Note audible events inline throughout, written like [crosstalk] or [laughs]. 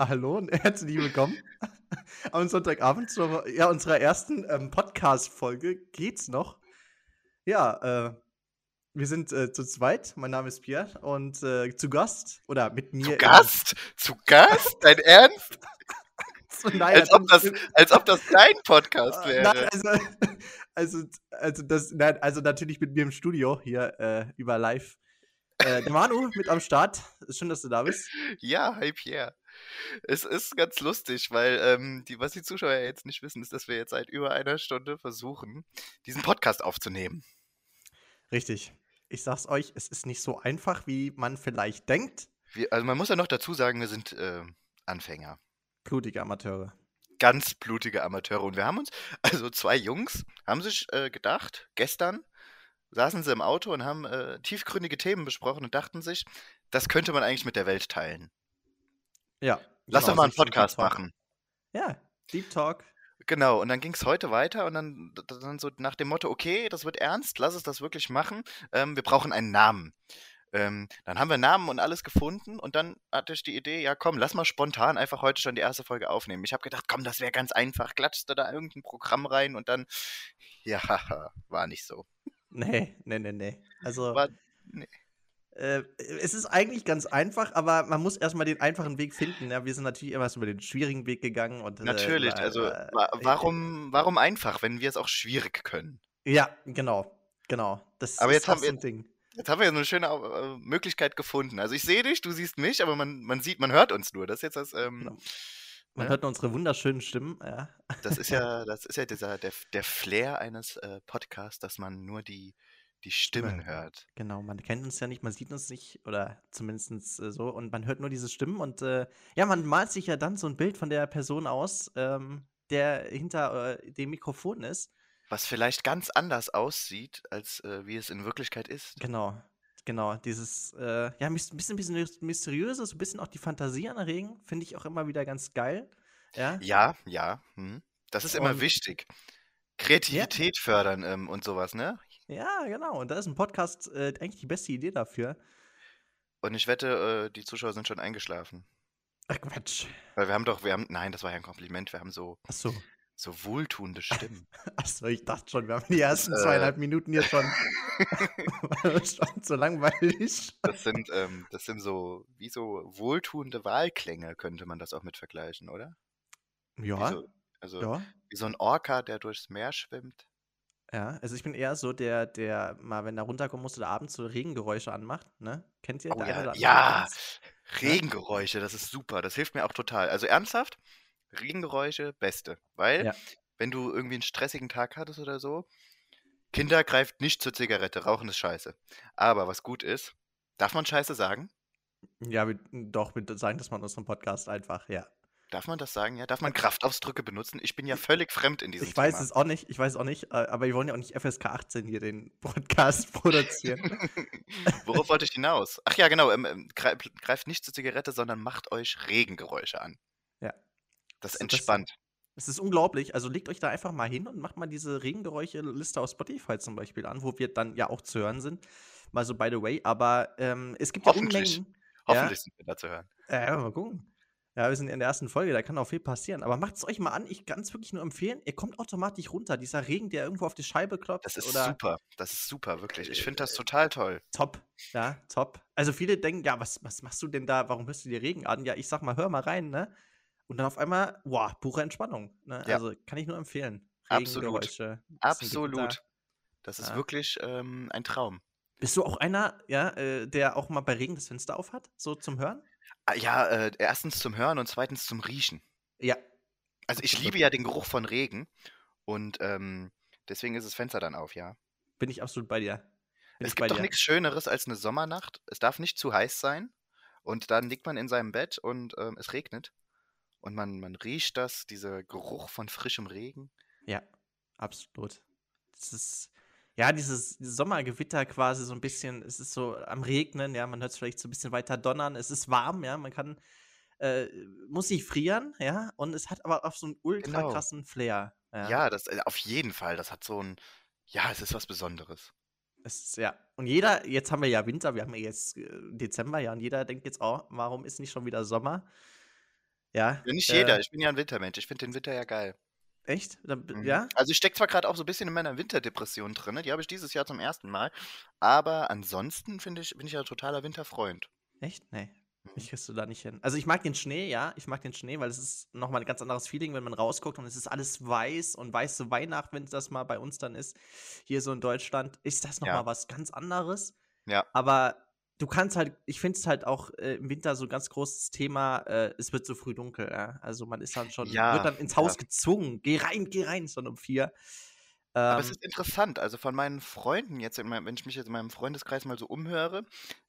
Hallo und herzlich willkommen [laughs] am Sonntagabend zu ja, unserer ersten ähm, Podcast-Folge. Geht's noch? Ja, äh, wir sind äh, zu zweit. Mein Name ist Pierre und äh, zu Gast oder mit mir. Zu Gast? Zu Gast? Dein Ernst? [laughs] so, nein, als, ob das, als ob das dein Podcast wäre. Nein, also, [laughs] also, also, das, nein, also natürlich mit mir im Studio hier äh, über live. Äh, Manu mit am Start. Schön, dass du da bist. Ja, hi Pierre. Es ist ganz lustig, weil ähm, die, was die Zuschauer jetzt nicht wissen, ist, dass wir jetzt seit über einer Stunde versuchen, diesen Podcast aufzunehmen. Richtig. Ich sag's euch, es ist nicht so einfach, wie man vielleicht denkt. Wir, also man muss ja noch dazu sagen, wir sind äh, Anfänger. Blutige Amateure. Ganz blutige Amateure. Und wir haben uns, [laughs] also zwei Jungs, haben sich äh, gedacht, gestern saßen sie im Auto und haben äh, tiefgründige Themen besprochen und dachten sich, das könnte man eigentlich mit der Welt teilen. Ja. Lass genau, doch mal einen Podcast machen. Ja, Deep Talk. Genau, und dann ging es heute weiter und dann, dann so nach dem Motto, okay, das wird ernst, lass es das wirklich machen. Ähm, wir brauchen einen Namen. Ähm, dann haben wir Namen und alles gefunden und dann hatte ich die Idee, ja komm, lass mal spontan einfach heute schon die erste Folge aufnehmen. Ich habe gedacht, komm, das wäre ganz einfach, klatschst du da irgendein Programm rein und dann, [laughs] ja, war nicht so. Nee, nee, nee, nee. Also, war, nee. Äh, es ist eigentlich ganz einfach, aber man muss erstmal den einfachen Weg finden. Ja, wir sind natürlich immer über den schwierigen Weg gegangen. Und, äh, natürlich, äh, also äh, warum, warum einfach, wenn wir es auch schwierig können? Ja, genau, genau. Das aber jetzt haben wir, Ding. Jetzt haben wir ja so eine schöne äh, Möglichkeit gefunden. Also ich sehe dich, du siehst mich, aber man, man sieht, man hört uns nur. Das ist jetzt das. Ähm, genau. Man ne? hört unsere wunderschönen Stimmen. Ja. Das ist ja, [laughs] das ist ja dieser, der, der Flair eines äh, Podcasts, dass man nur die, die Stimmen hört. Genau, man kennt uns ja nicht, man sieht uns nicht oder zumindest äh, so und man hört nur diese Stimmen und äh, ja, man malt sich ja dann so ein Bild von der Person aus, ähm, der hinter äh, dem Mikrofon ist. Was vielleicht ganz anders aussieht, als äh, wie es in Wirklichkeit ist. Genau, genau. Dieses, äh, ja, ein bisschen, bisschen mysteriöses, ein bisschen auch die Fantasie anregen, finde ich auch immer wieder ganz geil. Ja, ja. ja hm. Das ist immer und, wichtig. Kreativität ja. fördern ähm, und sowas, ne? Ja, genau. Und da ist ein Podcast äh, eigentlich die beste Idee dafür. Und ich wette, äh, die Zuschauer sind schon eingeschlafen. Ach Quatsch. Weil wir haben doch, wir haben, nein, das war ja ein Kompliment, wir haben so, Ach so. so wohltuende Stimmen. [laughs] Achso, ich dachte schon, wir haben die ersten äh, zweieinhalb Minuten hier schon, [laughs] [laughs] schon so langweilig. Das sind, ähm, das sind so, wie so wohltuende Wahlklänge, könnte man das auch mit vergleichen, oder? Ja. Wie so, also ja. wie so ein Orca, der durchs Meer schwimmt. Ja, also ich bin eher so der, der mal, wenn er runterkommen muss oder abends so Regengeräusche anmacht, ne? Kennt ihr? Oh, ja, ja. Regengeräusche, das ist super. Das hilft mir auch total. Also ernsthaft, Regengeräusche, beste. Weil, ja. wenn du irgendwie einen stressigen Tag hattest oder so, Kinder greift nicht zur Zigarette, rauchen ist scheiße. Aber was gut ist, darf man scheiße sagen? Ja, wir, doch, wir sagen das mal in unserem Podcast einfach, ja. Darf man das sagen, ja? Darf man Kraftausdrücke benutzen? Ich bin ja völlig fremd in diesem Ich weiß Thema. es auch nicht, ich weiß auch nicht, äh, aber wir wollen ja auch nicht FSK 18 hier den [laughs] Podcast produzieren. [laughs] Worauf wollte ich hinaus? Ach ja, genau, ähm, ähm greift nicht zur Zigarette, sondern macht euch Regengeräusche an. Ja. Das entspannt. Es ist unglaublich. Also legt euch da einfach mal hin und macht mal diese Regengeräusche-Liste auf Spotify zum Beispiel an, wo wir dann ja auch zu hören sind. Mal so by the way. Aber ähm, es gibt ja Unmengen. Hoffentlich ja, sind wir da zu hören. Ja, mal gucken. Ja, wir sind in der ersten Folge, da kann auch viel passieren. Aber macht es euch mal an, ich kann es wirklich nur empfehlen. Ihr kommt automatisch runter. Dieser Regen, der irgendwo auf die Scheibe klopft. Das ist oder super. Das ist super, wirklich. Ich finde das total toll. Top. Ja, top. Also viele denken, ja, was, was machst du denn da? Warum hörst du dir Regen an? Ja, ich sag mal, hör mal rein, ne? Und dann auf einmal, wow, pure Entspannung. Ne? Ja. Also kann ich nur empfehlen. Absolut. Absolut. Das ist ja. wirklich ähm, ein Traum. Bist du auch einer, ja, äh, der auch mal bei Regen das Fenster aufhat, so zum Hören? Ah, ja, äh, erstens zum Hören und zweitens zum Riechen. Ja. Also ich liebe ja den Geruch von Regen und ähm, deswegen ist das Fenster dann auf, ja. Bin ich absolut bei dir. Bin es gibt doch nichts Schöneres als eine Sommernacht. Es darf nicht zu heiß sein und dann liegt man in seinem Bett und ähm, es regnet und man, man riecht das, dieser Geruch von frischem Regen. Ja, absolut. Das ist, ja, dieses Sommergewitter quasi so ein bisschen, es ist so am Regnen, ja, man hört es vielleicht so ein bisschen weiter donnern, es ist warm, ja, man kann, äh, muss nicht frieren, ja, und es hat aber auch so einen ultra genau. krassen Flair. Ja, ja das, äh, auf jeden Fall, das hat so ein, ja, es ist was Besonderes. Es ist, ja, und jeder, jetzt haben wir ja Winter, wir haben ja jetzt äh, Dezember, ja, und jeder denkt jetzt auch, oh, warum ist nicht schon wieder Sommer? Ja. Ja, nicht jeder. Äh, Ich bin ja ein Wintermensch. Ich finde den Winter ja geil. Echt? Mhm. Ja? Also ich stecke zwar gerade auch so ein bisschen in meiner Winterdepression drin, ne? die habe ich dieses Jahr zum ersten Mal, aber ansonsten finde ich, bin ich ja totaler Winterfreund. Echt? Nee. Mhm. Ich kriegst du da nicht hin. Also ich mag den Schnee, ja, ich mag den Schnee, weil es ist nochmal ein ganz anderes Feeling, wenn man rausguckt und es ist alles weiß und weiße Weihnacht, wenn das mal bei uns dann ist, hier so in Deutschland, ist das nochmal Ja. was ganz anderes. Ja. Aber du kannst halt, ich finde es halt auch äh, im Winter so ein ganz großes Thema, äh, es wird so früh dunkel, ja. Also man ist dann schon, Ja, wird dann ins ja. Haus gezwungen, geh rein, geh rein, schon um vier. Aber es Ähm, ist interessant, also von meinen Freunden jetzt, in meinem, wenn ich mich jetzt in meinem Freundeskreis mal so umhöre,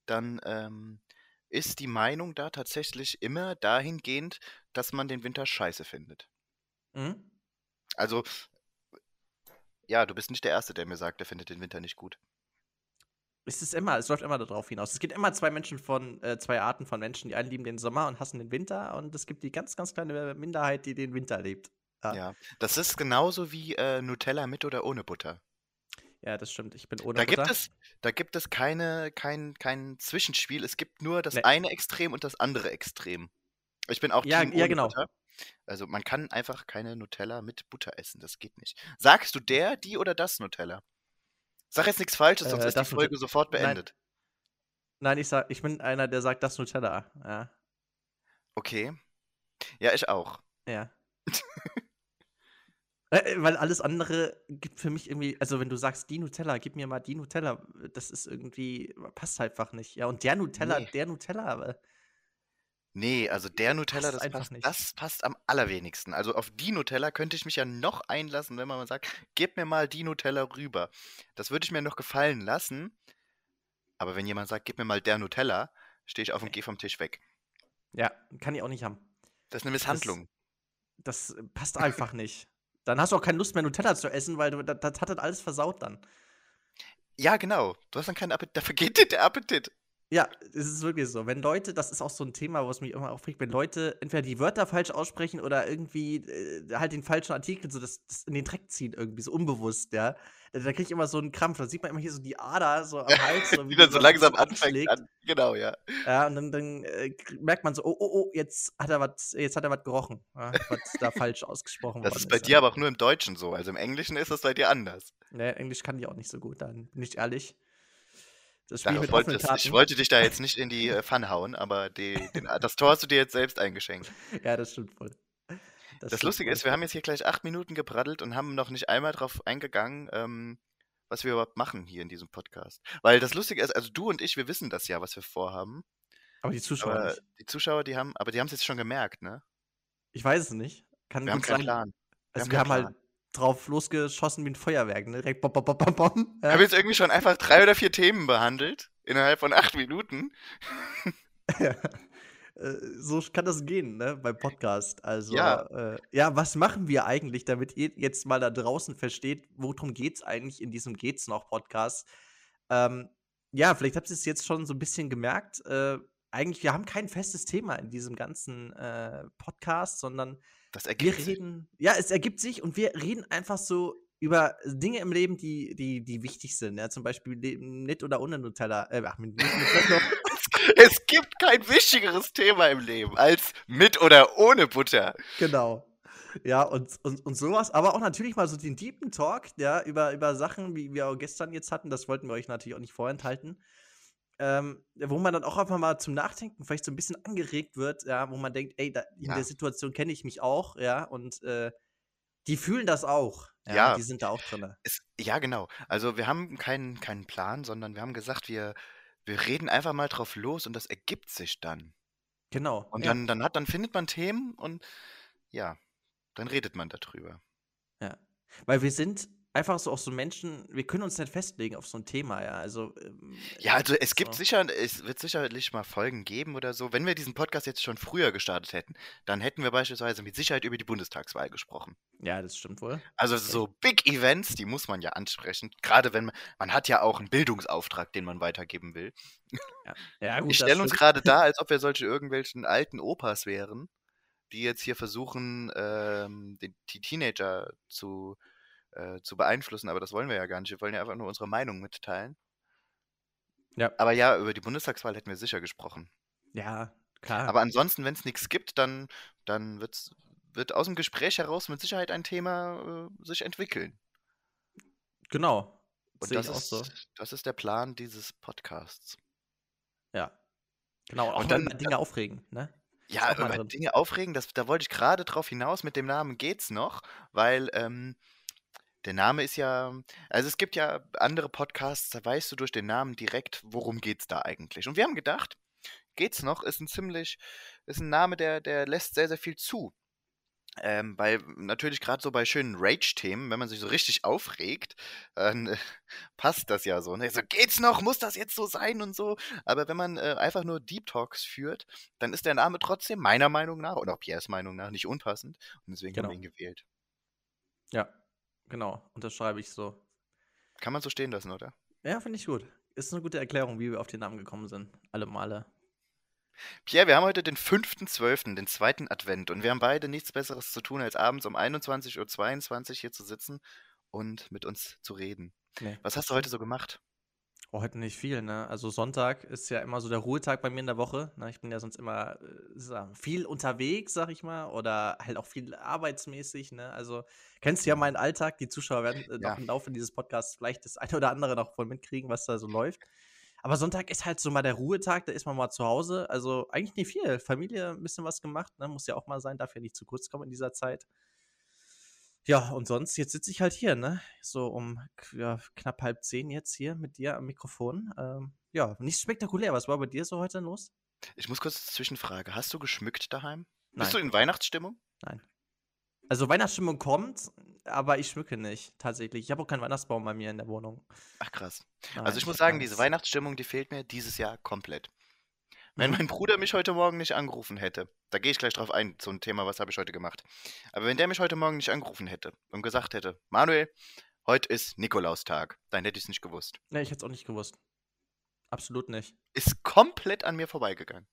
dann ähm, ist die Meinung da tatsächlich immer dahingehend, dass man den Winter scheiße findet. mhm. Also, ja, du bist nicht der Erste, der mir sagt, der findet den Winter nicht gut. Es ist immer, es läuft immer darauf hinaus. Es gibt immer zwei Menschen von, äh, zwei Arten von Menschen. Die einen lieben den Sommer und hassen den Winter und es gibt die ganz, ganz kleine Minderheit, die den Winter lebt. Ja, ja. Ja, das ist genauso wie äh, Nutella mit oder ohne Butter. das stimmt. Ich bin ohne Da Butter. gibt es, da gibt es keine, kein, kein Zwischenspiel. Es gibt nur das Nee. eine Extrem und das andere Extrem. Ich bin auch Ja, Team ja, ohne genau. Butter. Also man kann einfach keine Nutella mit Butter essen. Das geht nicht. Sagst du der, die oder das Nutella? Sag jetzt nichts Falsches, sonst Äh, ist die Folge sofort Nein. beendet. Nein, ich sag, ich bin einer, der sagt das Nutella. Ja. Okay. Ja, ich auch. Ja. [laughs] Äh, Weil alles andere gibt für mich irgendwie, also wenn du sagst, die Nutella, gib mir mal die Nutella, das ist irgendwie, passt einfach nicht. Ja, und der Nutella, Nee. der Nutella, äh, Nee, also der Nutella, Passt das passt, nicht. das passt am allerwenigsten. Also auf die Nutella könnte ich mich ja noch einlassen, wenn man mal sagt, gib mir mal die Nutella rüber. Das würde ich mir noch gefallen lassen. Aber wenn jemand sagt, gib mir mal der Nutella, stehe ich auf und gehe vom Tisch weg. ja, kann ich auch nicht haben. Das ist eine Misshandlung. Das passt [laughs] einfach nicht. Dann hast du auch keine Lust mehr, Nutella zu essen, weil du, das, das hat das alles versaut dann. Ja, genau. Du hast dann keinen Appetit. Da vergeht dir der Appetit. Ja, es ist wirklich so. Wenn Leute, das ist auch so ein Thema, was mich immer aufregt, wenn Leute entweder die Wörter falsch aussprechen oder irgendwie äh, halt den falschen Artikel so das, das in den Dreck ziehen, irgendwie so unbewusst, ja. Da, da kriege ich immer so einen Krampf. Da sieht man immer hier so die Ader so am [laughs] Hals. So, Wie das so langsam anfängt. An. Genau, ja. Ja, und dann, dann äh, merkt man so, oh, oh, oh, jetzt hat er was, jetzt hat er was gerochen, ja, was da falsch ausgesprochen Das worden ist bei ist. dir aber auch nur im Deutschen so. Also im Englischen ist das bei dir anders. Ne, Englisch kann ich auch nicht so gut, dann bin ich ehrlich. Das Spiel Darauf mit wollte, offenen es- Karten. ich wollte dich da jetzt nicht in die [laughs] äh, Pfanne hauen, aber die, den, das Tor hast du dir jetzt selbst eingeschenkt. Ja, das stimmt voll. Das stimmt Lustige voll. ist, wir haben jetzt hier gleich acht Minuten gebraddelt und haben noch nicht einmal drauf eingegangen, ähm, was wir überhaupt machen hier in diesem Podcast. Weil das Lustige ist, also du und ich, wir wissen das ja, was wir vorhaben. Aber die Zuschauer Aber die Zuschauer, die haben, aber die haben es jetzt schon gemerkt, ne? Ich weiß es nicht. Kann Wir haben keinen sein. Plan. Also haben wir haben halt drauf losgeschossen wie ein Feuerwerk, ne? Direkt bom, bom, bom, bom, bom. Wir haben jetzt irgendwie schon einfach drei oder vier Themen behandelt innerhalb von acht Minuten. [laughs] Ja. Äh, so kann das gehen, ne, beim Podcast. Also, Ja. äh, ja, was machen wir eigentlich, damit ihr jetzt mal da draußen versteht, worum geht's eigentlich in diesem Geht's noch Podcast? Ähm, ja, vielleicht habt ihr es jetzt schon so ein bisschen gemerkt. Äh, eigentlich, wir haben kein festes Thema in diesem ganzen äh, Podcast, sondern Das wir ergibt sich. reden, ja, es ergibt sich und wir reden einfach so über Dinge im Leben, die, die, die wichtig sind. Ja, zum Beispiel mit oder ohne Nutella. Äh, ach, mit, mit Nutella. [laughs] Es gibt kein wichtigeres Thema im Leben als mit oder ohne Butter. Genau. Ja, und, und, und sowas, aber auch natürlich mal so den deepen Talk, ja, über, über Sachen, wie wir auch gestern jetzt hatten, das wollten wir euch natürlich auch nicht vorenthalten. Ähm, wo man dann auch einfach mal zum Nachdenken vielleicht so ein bisschen angeregt wird, ja, wo man denkt, ey, da, in Ja. der Situation kenne ich mich auch, ja, und äh, die fühlen das auch. Ja, Ja. Die sind da auch drin. Es, ja, genau. Also wir haben keinen, keinen Plan, sondern wir haben gesagt, wir, wir reden einfach mal drauf los und das ergibt sich dann. Genau. Und ja. dann, dann hat, dann findet man Themen und ja, dann redet man darüber. Ja. Weil wir sind einfach so auch so Menschen, wir können uns nicht festlegen auf so ein Thema, ja. Also, ähm, Ja, also es gibt so. sicher, es wird sicherlich mal Folgen geben oder so. Wenn wir diesen Podcast jetzt schon früher gestartet hätten, dann hätten wir beispielsweise mit Sicherheit über die Bundestagswahl gesprochen. Ja, das stimmt wohl. Also so Big Events, die muss man ja ansprechen. Gerade wenn man, man hat ja auch einen Bildungsauftrag, den man weitergeben will. Ja, gut, Wir das stellen uns gerade da, [laughs] als ob wir solche irgendwelchen alten Opas wären, die jetzt hier versuchen, ähm, die Teenager zu, äh, zu beeinflussen. Aber das wollen wir ja gar nicht. Wir wollen ja einfach nur unsere Meinung mitteilen. Ja. Aber ja, über die Bundestagswahl hätten wir sicher gesprochen. Ja, Klar. Aber ansonsten, wenn es nichts gibt, dann, dann wird's, wird aus dem Gespräch heraus mit Sicherheit ein Thema äh, sich entwickeln. genau. Und Sehe das ist, so. das ist der Plan dieses Podcasts. Ja. Genau. Auch Und dann- über Dinge aufregen, ne? Ja, über drin. Dinge aufregen, das, da wollte ich gerade drauf hinaus, mit dem Namen geht's noch, weil ähm, der Name ist ja, also es gibt ja andere Podcasts, da weißt du durch den Namen direkt, worum geht's da eigentlich. Und wir haben gedacht, geht's noch, ist ein ziemlich, ist ein Name, der, der lässt sehr, sehr viel zu. Ähm, weil natürlich gerade so bei schönen Rage-Themen, wenn man sich so richtig aufregt, dann äh, [laughs] passt das ja so. Ne? So, geht's noch? Muss das jetzt so sein und so? Aber wenn man äh, einfach nur Deep Talks führt, dann ist der Name trotzdem meiner Meinung nach und auch Piers Meinung nach nicht unpassend. Und deswegen haben wir Genau. ihn gewählt. Ja. Genau. Unterschreibe ich so. Kann man so stehen lassen, oder? Ja, finde ich gut. Ist eine gute Erklärung, wie wir auf den Namen gekommen sind. Alle Male. Pierre, wir haben heute den 5.12., den zweiten Advent und wir haben beide nichts Besseres zu tun, als abends um 21.22 Uhr hier zu sitzen und mit uns zu reden. Nee. Was hast du heute so gemacht? Oh, heute nicht viel, ne? Also Sonntag ist ja immer so der Ruhetag bei mir in der Woche. Ne? Ich bin ja sonst immer äh, viel unterwegs, sag ich mal, oder halt auch viel arbeitsmäßig, ne? Also kennst du ja meinen Alltag, die Zuschauer werden äh, Ja. noch im Laufe dieses Podcasts vielleicht das eine oder andere noch voll mitkriegen, was da so läuft. Aber Sonntag ist halt so mal der Ruhetag, da ist man mal zu Hause. Also eigentlich nicht viel. Familie ein bisschen was gemacht, ne? Muss ja auch mal sein, darf ja nicht zu kurz kommen in dieser Zeit. Ja, und sonst, jetzt sitze ich halt hier, ne? So um ja, knapp halb zehn jetzt hier mit dir am Mikrofon. Ähm, ja, nicht spektakulär. Was war bei dir so heute los? Ich muss kurz Zwischenfrage. Hast du geschmückt daheim? Nein, Bist du in Weihnachtsstimmung? nein. Also Weihnachtsstimmung kommt, aber ich schmücke nicht, tatsächlich. Ich habe auch keinen Weihnachtsbaum bei mir in der Wohnung. Ach krass. Nein, Also ich muss sagen, diese. Weihnachtsstimmung, die fehlt mir dieses Jahr komplett. Wenn mein Bruder mich heute Morgen nicht angerufen hätte, da gehe ich gleich drauf ein, so ein Thema, was habe ich heute gemacht. Aber wenn der mich heute Morgen nicht angerufen hätte und gesagt hätte, Manuel, heute ist Nikolaustag, dann hätte ich es nicht gewusst. Nee, ich hätte es auch nicht gewusst. Absolut nicht. Ist komplett an mir vorbeigegangen.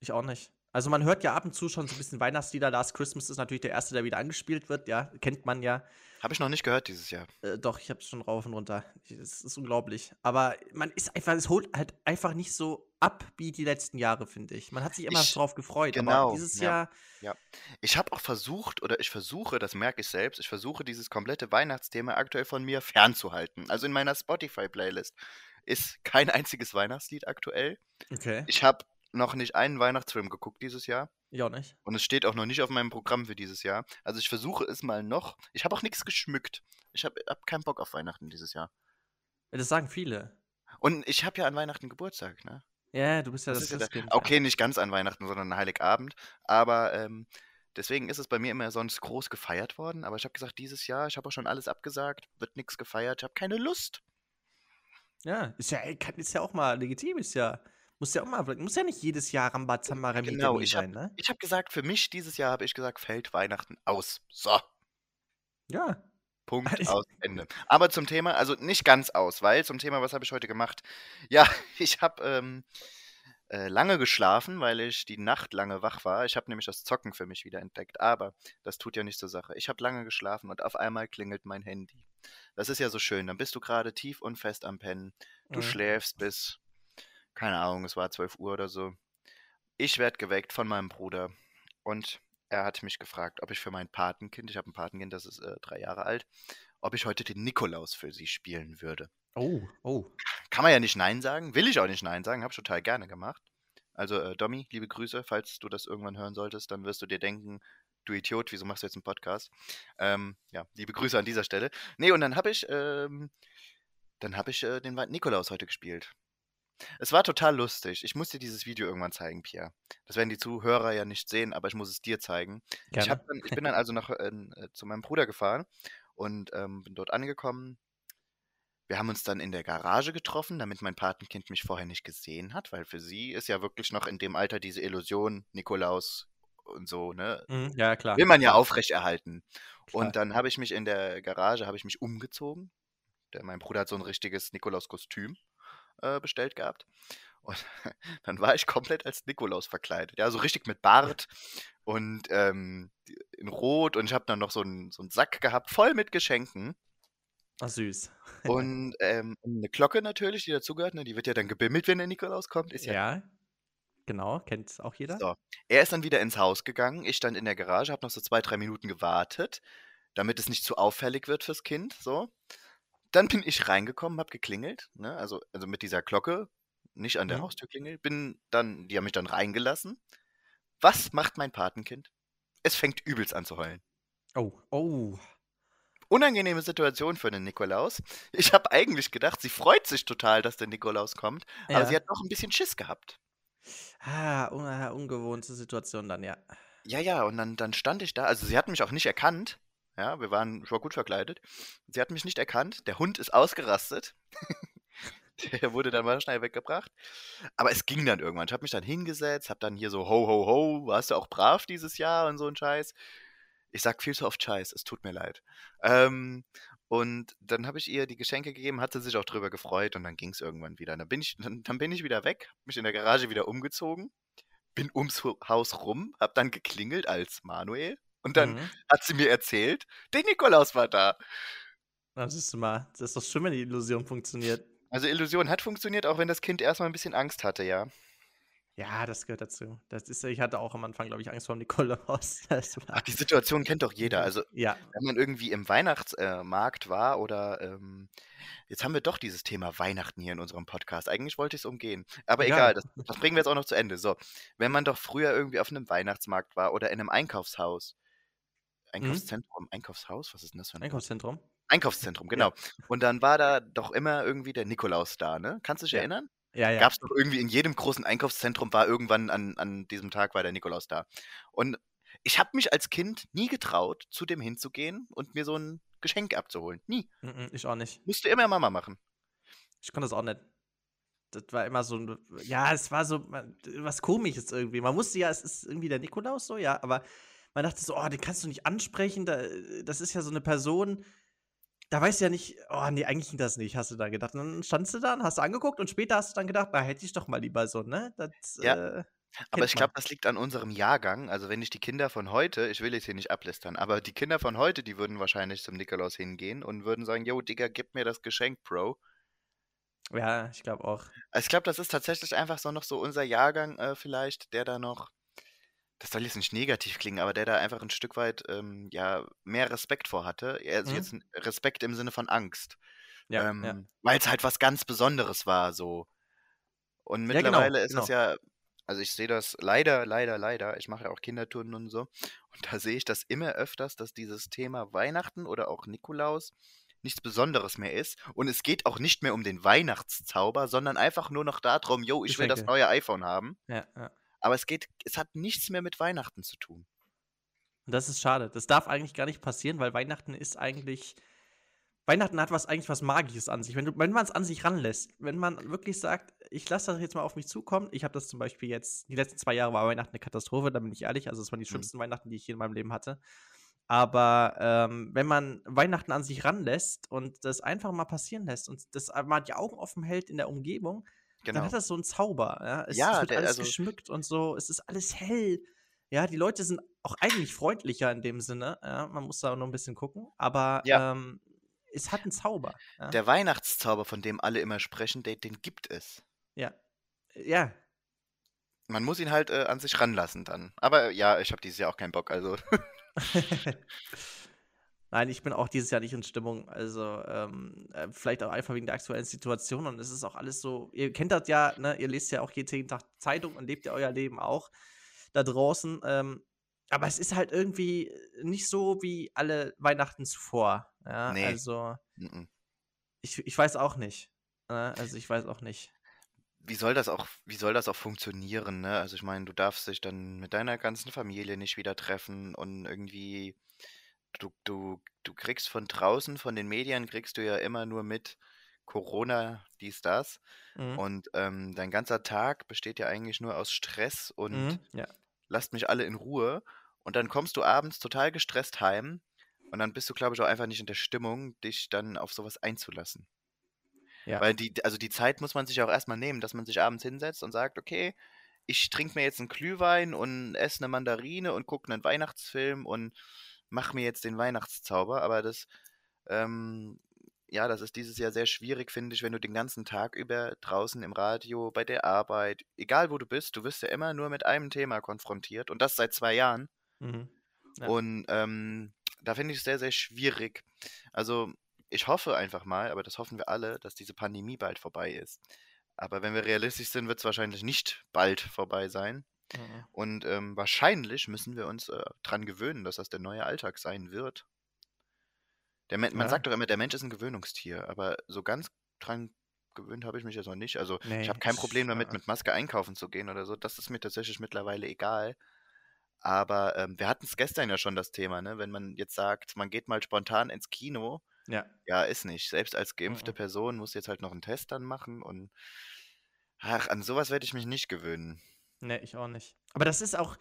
Ich auch nicht. Also man hört ja ab und zu schon so ein bisschen Weihnachtslieder. Last Christmas ist natürlich der erste, der wieder angespielt wird. Ja, kennt man ja. Habe ich noch nicht gehört dieses Jahr. Äh, doch, ich habe es schon rauf und runter. Es ist unglaublich. Aber man ist einfach, es holt halt einfach nicht so ab wie die letzten Jahre, finde ich. Man hat sich immer Ich- drauf gefreut. genau, aber dieses ja. Jahr, Ich habe auch versucht, oder ich versuche, das merke ich selbst, ich versuche dieses komplette Weihnachtsthema aktuell von mir fernzuhalten. Also in meiner Spotify-Playlist ist kein einziges Weihnachtslied aktuell. okay, Ich habe noch nicht einen Weihnachtsfilm geguckt dieses Jahr. ich auch nicht. Und es steht auch noch nicht auf meinem Programm für dieses Jahr. Also ich versuche es mal noch. Ich habe auch nichts geschmückt. Ich habe hab keinen Bock auf Weihnachten dieses Jahr. Das sagen viele. Und ich habe ja an Weihnachten Geburtstag, ne? Ja, du bist ja Das das, der, Christkind. ja. okay, nicht ganz an Weihnachten, sondern an Heiligabend. Aber ähm, deswegen ist es bei mir immer sonst groß gefeiert worden. Aber ich habe gesagt, dieses Jahr, ich habe auch schon alles abgesagt, wird nichts gefeiert, ich habe keine Lust. Ja, ist ja, ist ja auch mal legitim, ist ja. Muss ja auch mal, muss ja nicht jedes Jahr Rambazamba Remi Genau, ich hab- sein, ne? Ich habe gesagt, für mich dieses Jahr habe ich gesagt, fällt Weihnachten aus. So. Ja. Punkt Ich- aus Ende. Aber zum Thema, also nicht ganz aus, weil zum Thema, was habe ich heute gemacht? [laughs] Ja, ich habe ähm, äh, lange geschlafen, weil ich die Nacht lange wach war. Ich habe nämlich das Zocken für mich wieder entdeckt, aber das tut ja nicht zur Sache. Ich habe lange geschlafen und auf einmal klingelt mein Handy. Das ist ja so schön. Dann bist du gerade tief und fest am Pennen. Du Mhm. schläfst bis, keine Ahnung, es war 12 Uhr oder so. Ich werde geweckt von meinem Bruder und er hat mich gefragt, ob ich für mein Patenkind, ich habe ein Patenkind, das ist äh, drei Jahre alt, ob ich heute den Nikolaus für sie spielen würde. Oh, oh. Kann man ja nicht Nein sagen, will ich auch nicht Nein sagen, habe ich total gerne gemacht. Also äh, Domi, liebe Grüße, falls du das irgendwann hören solltest, dann wirst du dir denken, du Idiot, wieso machst du jetzt einen Podcast? Ähm, ja, liebe Grüße an dieser Stelle. Nee, und dann habe ich, ähm, dann habe ich äh, den Nikolaus heute gespielt. Es war total lustig. Ich muss dir dieses Video irgendwann zeigen, Pierre. Das werden die Zuhörer ja nicht sehen, aber ich muss es dir zeigen. Ich, dann, ich bin dann also nach, äh, äh, zu meinem Bruder gefahren und ähm, bin dort angekommen. Wir haben uns dann in der Garage getroffen, damit mein Patenkind mich vorher nicht gesehen hat, weil für sie ist ja wirklich noch in dem Alter diese Illusion, Nikolaus und so, ne? Mhm, ja, klar. Will man ja aufrechterhalten. klar. Und dann habe ich mich in der Garage, habe ich mich umgezogen. Der, mein Bruder hat so ein richtiges Nikolaus-Kostüm äh, bestellt gehabt. Und [laughs] dann war ich komplett als Nikolaus verkleidet. Ja, so richtig mit Bart und ähm, in Rot. Und ich habe dann noch so einen, so einen Sack gehabt, voll mit Geschenken. Ach, süß. [laughs] Und ähm, eine Glocke natürlich, die dazugehört. Ne? Die wird ja dann gebimmelt, wenn der Nikolaus kommt. Ist ja Ja. Genau, kennt auch jeder. So. Er ist dann wieder ins Haus gegangen. Ich stand in der Garage, habe noch so zwei, drei Minuten gewartet, damit es nicht zu auffällig wird fürs Kind. So. Dann bin ich reingekommen, habe geklingelt, ne? also, also mit dieser Glocke, nicht an der Mhm. Haustür klingelt. Bin dann, die haben mich dann reingelassen. Was macht mein Patenkind? Es fängt übelst an zu heulen. Oh, oh. Unangenehme Situation für den Nikolaus. Ich habe eigentlich gedacht, sie freut sich total, dass der Nikolaus kommt, aber Ja. sie hat noch ein bisschen Schiss gehabt. Ah, un ah, ungewohnte Situation dann, ja. Ja, ja, und dann, dann stand ich da. Also sie hat mich auch nicht erkannt. Ja, wir waren, ich war gut verkleidet. Sie hat mich nicht erkannt. Der Hund ist ausgerastet. [laughs] Der wurde dann mal schnell weggebracht. Aber es ging dann irgendwann. Ich habe mich dann hingesetzt, habe dann hier so ho, ho, ho, warst du auch brav dieses Jahr und so ein Scheiß. Ich sag viel zu oft Scheiß, es tut mir leid. Ähm, und dann habe ich ihr die Geschenke gegeben, hat sie sich auch drüber gefreut und dann ging es irgendwann wieder. Dann bin, ich, dann, dann bin ich wieder weg, hab mich in der Garage wieder umgezogen, bin ums Haus rum, hab dann geklingelt als Manuel und dann Mhm. hat sie mir erzählt, der Nikolaus war da. Na, siehst du mal, das ist doch schön, wenn die Illusion funktioniert. Also Illusion hat funktioniert, auch wenn das Kind erstmal ein bisschen Angst hatte, ja. Ja, das gehört dazu. Das ist, ich hatte auch am Anfang, glaube ich, Angst vor dem Nikolaus. [laughs] Ach, die Situation kennt doch jeder. Also ja, wenn man irgendwie im Weihnachtsmarkt war oder ähm, jetzt haben wir doch dieses Thema Weihnachten hier in unserem Podcast. Eigentlich wollte ich es umgehen. Aber Egal. egal, das, [laughs] das bringen wir jetzt auch noch zu Ende. So, wenn man doch früher irgendwie auf einem Weihnachtsmarkt war oder in einem Einkaufshaus. Einkaufszentrum, Einkaufshaus, was ist denn das für ein Einkaufszentrum. Einkaufszentrum, genau. Und dann war da doch immer irgendwie der Nikolaus da, ne? Kannst du dich Ja. erinnern? Ja, ja. Gab es doch irgendwie in jedem großen Einkaufszentrum war irgendwann an, an diesem Tag war der Nikolaus da. Und ich habe mich als Kind nie getraut, zu dem hinzugehen und mir so ein Geschenk abzuholen. Nie. Mhm, ich auch nicht. Musste immer Mama machen. Ich konnte das auch nicht. Das war immer so ein, ja, es war so was Komisches irgendwie. Man wusste ja, es ist irgendwie der Nikolaus so, ja, aber man dachte so, oh, den kannst du nicht ansprechen. Da, das ist ja so eine Person, da weißt du ja nicht, oh, nee, eigentlich ging das nicht, hast du da gedacht. Und dann standst du da und hast du angeguckt und später hast du dann gedacht, na, hätte ich doch mal lieber so, ne? Das, Ja, äh, Aber ich glaube, das liegt an unserem Jahrgang. Also wenn ich die Kinder von heute, ich will jetzt hier nicht ablästern, aber die Kinder von heute, die würden wahrscheinlich zum Nikolaus hingehen und würden sagen, yo, Digga, gib mir das Geschenk, Bro. Ja, ich glaube auch. Also ich glaube, das ist tatsächlich einfach so noch so unser Jahrgang äh, vielleicht, der da noch, das soll jetzt nicht negativ klingen, aber der da einfach ein Stück weit ähm, ja mehr Respekt vor hatte. Also Mhm. jetzt Respekt im Sinne von Angst. Ja, ja. Ähm, Weil es halt was ganz Besonderes war so. Und Ja, genau, mittlerweile ist es genau. ja, also ich sehe das leider, leider, leider, ich mache ja auch Kindertouren und so, und da sehe ich das immer öfters, dass dieses Thema Weihnachten oder auch Nikolaus nichts Besonderes mehr ist. Und es geht auch nicht mehr um den Weihnachtszauber, sondern einfach nur noch darum, yo, ich will das neue iPhone haben. Ja, ja. Aber es geht, es hat nichts mehr mit Weihnachten zu tun. Und das ist schade. Das darf eigentlich gar nicht passieren, weil Weihnachten ist eigentlich. Weihnachten hat was eigentlich was Magisches an sich. Wenn, du- wenn man es an sich ranlässt, wenn man wirklich sagt, ich lasse das jetzt mal auf mich zukommen. Ich habe das zum Beispiel jetzt, die letzten zwei Jahre war Weihnachten eine Katastrophe, da bin ich ehrlich. Also es waren die Mhm. schlimmsten Weihnachten, die ich je in meinem Leben hatte. Aber ähm, wenn man Weihnachten an sich ranlässt und das einfach mal passieren lässt und das mal die Augen offen hält in der Umgebung, dann Genau. hat das so einen Zauber. Ja? Es, Ja, wird der- alles also- geschmückt und so. Es ist alles hell. Ja, die Leute sind auch eigentlich freundlicher in dem Sinne. Ja? Man muss da nur ein bisschen gucken. Aber Ja. ähm, es hat einen Zauber. Ja. Der Weihnachtszauber, von dem alle immer sprechen, den, den gibt es. ja. ja. Man muss ihn halt äh, an sich ranlassen dann. Aber ja, ich habe dieses Jahr auch keinen Bock, also. [laughs] [laughs] [laughs] Nein, ich bin auch dieses Jahr nicht in Stimmung. Also, ähm, äh, vielleicht auch einfach wegen der aktuellen Situation. Und es ist auch alles so, ihr kennt das ja, ne? Ihr lest ja auch jeden Tag Zeitung und lebt ja euer Leben auch da draußen. Ähm, aber es ist halt irgendwie nicht so wie alle Weihnachten zuvor. Ja, Nee. also ich, ich weiß auch nicht. Ne? Also ich weiß auch nicht. wie soll das auch, wie soll das auch funktionieren, ne? Also ich meine, du darfst dich dann mit deiner ganzen Familie nicht wieder treffen und irgendwie, du, du, du kriegst von draußen, von den Medien, kriegst du ja immer nur mit Corona, dies, das. Mhm. Und ähm, dein ganzer Tag besteht ja eigentlich nur aus Stress und Mhm. Ja. lasst mich alle in Ruhe. Und dann kommst du abends total gestresst heim und dann bist du, glaube ich, auch einfach nicht in der Stimmung, dich dann auf sowas einzulassen. Ja. Weil die, also die Zeit muss man sich auch erstmal nehmen, dass man sich abends hinsetzt und sagt, okay, ich trinke mir jetzt einen Glühwein und esse eine Mandarine und gucke einen Weihnachtsfilm und mache mir jetzt den Weihnachtszauber. Aber das, ähm, ja, das ist dieses Jahr sehr schwierig, finde ich, wenn du den ganzen Tag über draußen im Radio, bei der Arbeit, egal wo du bist, du wirst ja immer nur mit einem Thema konfrontiert und das seit zwei Jahren. Mhm. Ja. Und ähm, da finde ich es sehr, sehr schwierig. Also ich hoffe einfach mal, aber das hoffen wir alle, dass diese Pandemie bald vorbei ist. Aber wenn wir realistisch sind, wird es wahrscheinlich nicht bald vorbei sein. Mhm. Und ähm, wahrscheinlich müssen wir uns äh, dran gewöhnen, dass das der neue Alltag sein wird. Der man Ja. sagt doch immer, der Mensch ist ein Gewöhnungstier, aber so ganz dran gewöhnt habe ich mich jetzt noch nicht. Also ich Nee, habe kein ich- Problem damit, mit Maske einkaufen zu gehen oder so. Das ist mir tatsächlich mittlerweile egal. Aber ähm, wir hatten es gestern ja schon das Thema, ne? Wenn man jetzt sagt, man geht mal spontan ins Kino, Ja. ja, ist nicht. Selbst als geimpfte Mhm. Person muss jetzt halt noch einen Test dann machen und ach, an sowas werde ich mich nicht gewöhnen. Ne, ich auch nicht. Aber das ist auch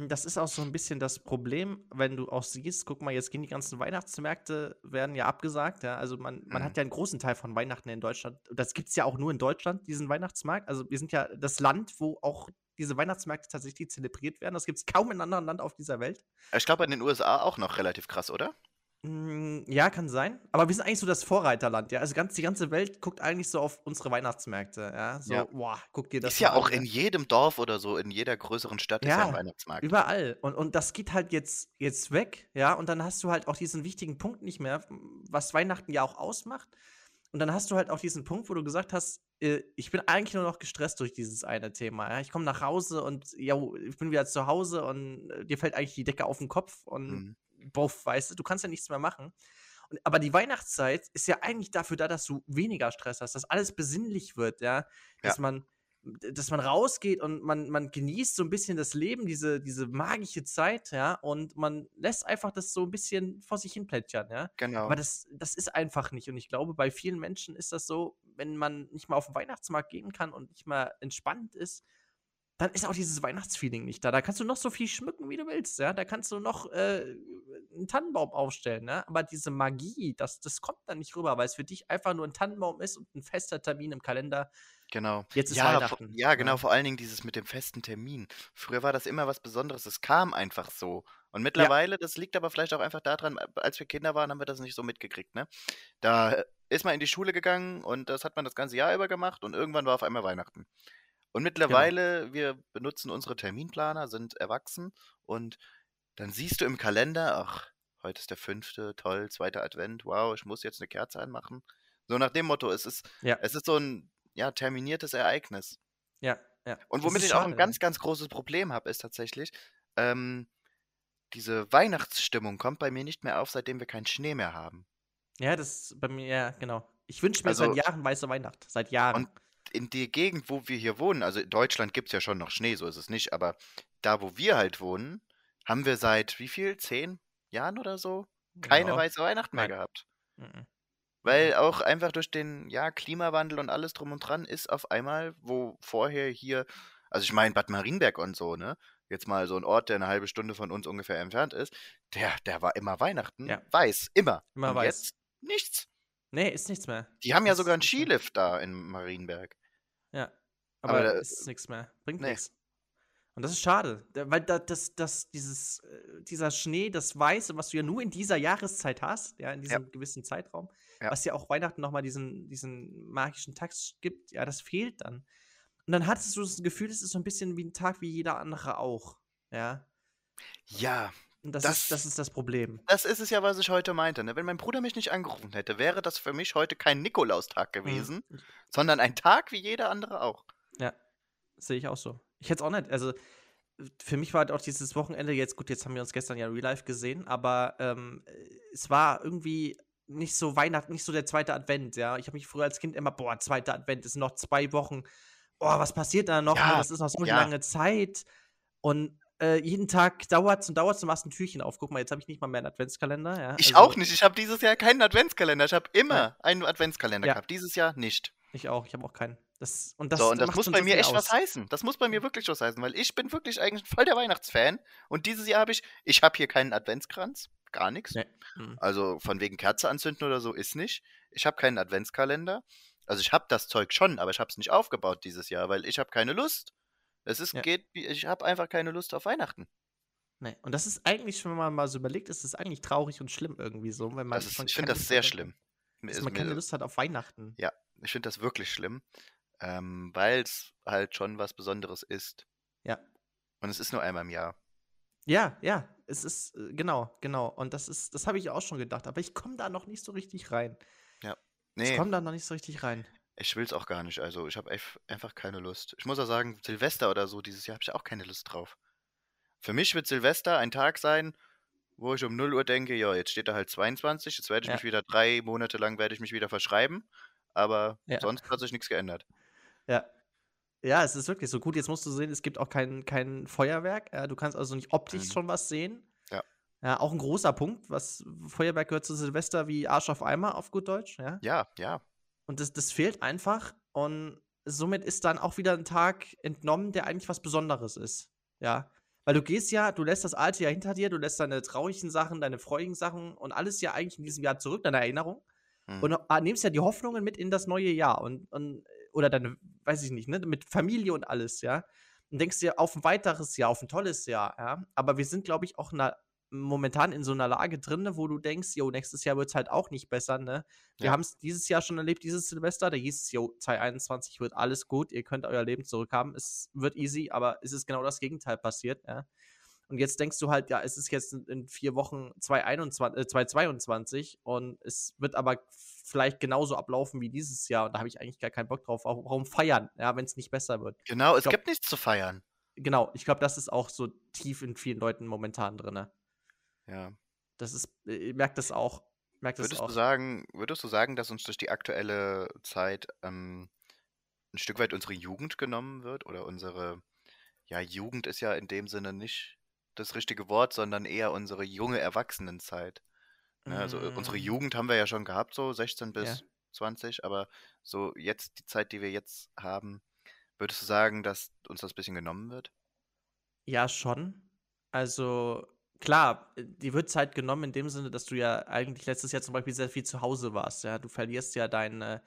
das ist auch so ein bisschen das Problem, wenn du auch siehst, guck mal, jetzt gehen die ganzen Weihnachtsmärkte werden ja abgesagt, ja. Also, man man Mhm. hat ja einen großen Teil von Weihnachten in Deutschland. Das gibt's ja auch nur in Deutschland, diesen Weihnachtsmarkt. Also, wir sind ja das Land, wo auch diese Weihnachtsmärkte tatsächlich zelebriert werden. Das gibt's kaum in einem anderen Land auf dieser Welt. Ich glaube, in den USA auch noch relativ krass, oder? Hm, ja, kann sein. Aber wir sind eigentlich so das Vorreiterland, ja. Also, ganz die ganze Welt guckt eigentlich so auf unsere Weihnachtsmärkte, ja. So: Ja. „Boah, guck dir das Ist ja an, auch ja.“ in jedem Dorf oder so, in jeder größeren Stadt ist ja ein Ja, Weihnachtsmarkt. überall. Und und das geht halt jetzt jetzt weg, ja, und dann hast du halt auch diesen wichtigen Punkt nicht mehr, was Weihnachten ja auch ausmacht. Und dann hast du halt auch diesen Punkt, wo du gesagt hast: „Äh, ich bin eigentlich nur noch gestresst durch dieses eine Thema, ja. Ich komme nach Hause und, jo, ich bin wieder zu Hause und, äh, dir fällt eigentlich die Decke auf 'n Kopf und Mhm. Boff, weißt du, du kannst ja nichts mehr machen. Und aber die Weihnachtszeit ist ja eigentlich dafür da, dass du weniger Stress hast, dass alles besinnlich wird, ja, dass Ja. man dass man rausgeht und man man genießt so 'n bisschen das Leben, diese diese magische Zeit, ja, und man lässt einfach das so 'n bisschen vor sich hin plätschern, ja. Genau. Aber das das ist einfach nicht. Und ich glaube, bei vielen Menschen ist das so, wenn man nicht mal auf 'n Weihnachtsmarkt gehen kann und nicht mal entspannt ist, dann ist auch dieses Weihnachtsfeeling nicht da. Da kannst du noch so viel schmücken, wie du willst, ja. Da kannst du noch, äh, 'n Tannenbaum aufstellen, ne? Aber diese Magie, das das kommt dann nicht rüber, weil's für dich einfach nur 'n Tannenbaum ist und 'n fester Termin im Kalender. Genau. Jetzt ist Ja, Weihnachten, ja, genau, ja. vor allen Dingen dieses mit dem festen Termin. Früher war das immer was Besonderes, es kam einfach so. Und Ja. mittlerweile, das liegt aber vielleicht auch einfach da dran, als wir Kinder waren, haben wir das nicht so mitgekriegt, ne? Da ist man in die Schule gegangen und das hat man das ganze Jahr über gemacht und irgendwann war auf einmal Weihnachten. Und Genau. mittlerweile, wir benutzen unsere Terminplaner, sind erwachsen und dann siehst du im Kalender: „Ach, heute ist der 5., toll, 2. Advent, wow, ich muss jetzt 'ne Kerze anmachen.“ So nach dem Motto, es ist Ja. es ist so 'n, ja, terminiertes Ereignis. Ja, ja. Und womit ist ich auch 'n schade, ja. ganz, ganz großes Problem habe, ist tatsächlich, ähm, diese Weihnachtsstimmung kommt bei mir nicht mehr auf, seitdem wir keinen Schnee mehr haben. Ja, das bei mir ja, genau. Ich wünsche mir seit Also Jahren weiße Weihnacht, seit Jahren. und in der Gegend, wo wir hier wohnen also in Deutschland gibt's ja schon noch Schnee, so ist es nicht, aber da, wo wir halt wohnen, haben wir seit wie viel, 10 Jahren oder so keine Ja. weiße Weihnacht mehr Nein. gehabt. Mhm. Weil Mhm. auch einfach durch den, ja, Klimawandel und alles drum und dran ist auf einmal, wo vorher hier also ich meine Bad Marienberg und so, ne? Jetzt mal so 'n Ort, der 'ne halbe Stunde von uns ungefähr entfernt ist, der der war immer Weihnachten Ja. weiß, immer. Immer Und weiß. jetzt nichts. Ne, ist nichts mehr. Die haben ja sogar 'n ist so. Skilift da in Marienberg. Ja, Aber aber ist nix mehr, bringt ne. nix. Und das ist schade, weil da das das dieses äh, dieser Schnee, das Weiße, was du ja nur in dieser Jahreszeit hast, ja, in Ja. diesem gewissen Zeitraum, Ja. was ja auch Weihnachten noch mal diesen diesen magischen Takt gibt, ja, das fehlt dann. Und dann hattest du das Gefühl, es ist so 'n bisschen wie 'n Tag wie jeder andere auch, ja? Ja, Und das ist das das ist das Problem. das ist es ja, was ich heute meinte, ne? Wenn mein Bruder mich nicht angerufen hätte, wäre das für mich heute kein Nikolaustag Mhm. gewesen, sondern ein Tag wie jeder andere auch. Ja, sehe ich auch so. Ich hätte es auch nicht also, für mich war halt auch dieses Wochenende jetzt gut, jetzt haben wir uns gestern ja real life gesehen, aber, ähm, es war irgendwie nicht so Weihnachten, nicht so der 2. Advent, ja? Ich habe mich früher als Kind immer: „Boah, 2. Advent ist noch 2 Wochen. Oh, was passiert da noch? Ja, Das ist noch so ja. lange Zeit.“ Und, äh, jeden Tag dauert's und dauert's, du machst 'n Türchen auf. Guck mal, jetzt habe ich nicht mal mehr 'n Adventskalender, ja? Ich Also auch nicht. Ich habe dieses Jahr keinen Adventskalender. Ich habe Ja. immer einen Adventskalender Ja. gehabt. Dieses Jahr nicht. Ich auch, ich habe auch keinen. Das und das So, und das muss bei mir echt was aus. heißen. Das muss bei mir wirklich was heißen, weil ich bin wirklich eigentlich voll der Weihnachtsfan und dieses Jahr habe ich ich habe hier keinen Adventskranz, gar nix. Ne, mhm. Also, von wegen Kerze anzünden oder so ist nicht. Ich habe keinen Adventskalender. Also, ich habe das Zeug schon, aber ich habe es nicht aufgebaut dieses Jahr, weil ich habe keine Lust. Es ist Ja. geht wie ich habe einfach keine Lust auf Weihnachten. Ne, und das ist eigentlich, wenn man mal so überlegt, ist das eigentlich traurig und schlimm irgendwie so, wenn man Das ist ich finde das sehr hat schlimm. Dass man keine Lust hat auf Weihnachten. ja, ich finde das wirklich schlimm, ähm, weil es halt schon was Besonderes ist. Ja. Und es ist nur einmal im Jahr. Ja, ja, es ist, äh, genau, genau. Und das ist, das habe ich auch schon gedacht, aber ich komme da noch nicht so richtig rein. Ich Nee, komme da noch nicht so richtig rein. Ich will es auch gar nicht. Also ich habe einfach keine Lust. Ich muss auch sagen, Silvester oder so dieses Jahr habe ich auch keine Lust drauf. Für mich wird Silvester ein Tag sein, wo ich um 0 Uhr denke, ja, jetzt steht da halt 22, jetzt werde ich Ja. mich wieder drei Monate lang werde ich mich wieder verschreiben, aber Ja. sonst hat sich nichts geändert. Ja. Ja, es ist wirklich so gut. Jetzt musst du sehen, es gibt auch kein, kein Feuerwerk. Du kannst also nicht optisch Mhm. schon was sehen. Ja. Ja, auch ein großer Punkt, was Feuerwerk gehört zu Silvester wie Arsch auf Eimer auf gut Deutsch, ja. Ja, ja. Und das, das fehlt einfach. Und somit ist dann auch wieder ein Tag entnommen, der eigentlich was Besonderes ist. Ja. Weil du gehst ja, du lässt das alte Jahr hinter dir, du lässt deine traurigen Sachen, deine freudigen Sachen und alles ja eigentlich in diesem Jahr zurück, deine Erinnerung. Hm. Und ah, nimmst ja die Hoffnungen mit in das neue Jahr und, und oder deine, weiß ich nicht, ne, mit Familie und alles, ja. Und denkst dir auf ein weiteres Jahr, auf ein tolles Jahr, ja. Aber wir sind, glaube ich, auch na, momentan in so einer Lage drin, wo du denkst, jo, nächstes Jahr wird es halt auch nicht besser, ne? Wir Ja. haben es dieses Jahr schon erlebt, dieses Silvester, da hieß es, jo, 2021 wird alles gut, ihr könnt euer Leben zurückhaben, es wird easy, aber es ist genau das Gegenteil passiert, ja. Und jetzt denkst du halt, ja, es ist jetzt in- vier Wochen 2021, äh, 2022 und es wird aber vielleicht genauso ablaufen wie dieses Jahr und da habe ich eigentlich gar keinen Bock drauf. Warum feiern, ja, wenn es nicht besser wird? Genau, es glaub- gibt nichts zu feiern. Genau, ich glaube, das ist auch so tief in vielen Leuten momentan drin. Ja. Das ist, äh, ich merke das auch. Merk das Würdest auch. du sagen, würdest du sagen, dass uns durch die aktuelle Zeit ähm, ein Stück weit unsere Jugend genommen wird? Oder unsere, ja, Jugend ist ja in dem Sinne nicht das richtige Wort, sondern eher unsere junge Erwachsenenzeit. Ne? Also äh, unsere Mm, Jugend haben wir ja schon gehabt, so 16 Ja. bis 20, aber so jetzt die Zeit, die wir jetzt haben, würdest du sagen, dass uns das ein bisschen genommen wird? Ja, schon. Also, klar, die wird Zeit genommen in dem Sinne, dass du ja eigentlich letztes Jahr zum Beispiel sehr viel zu Hause warst. Ja, du verlierst ja deine,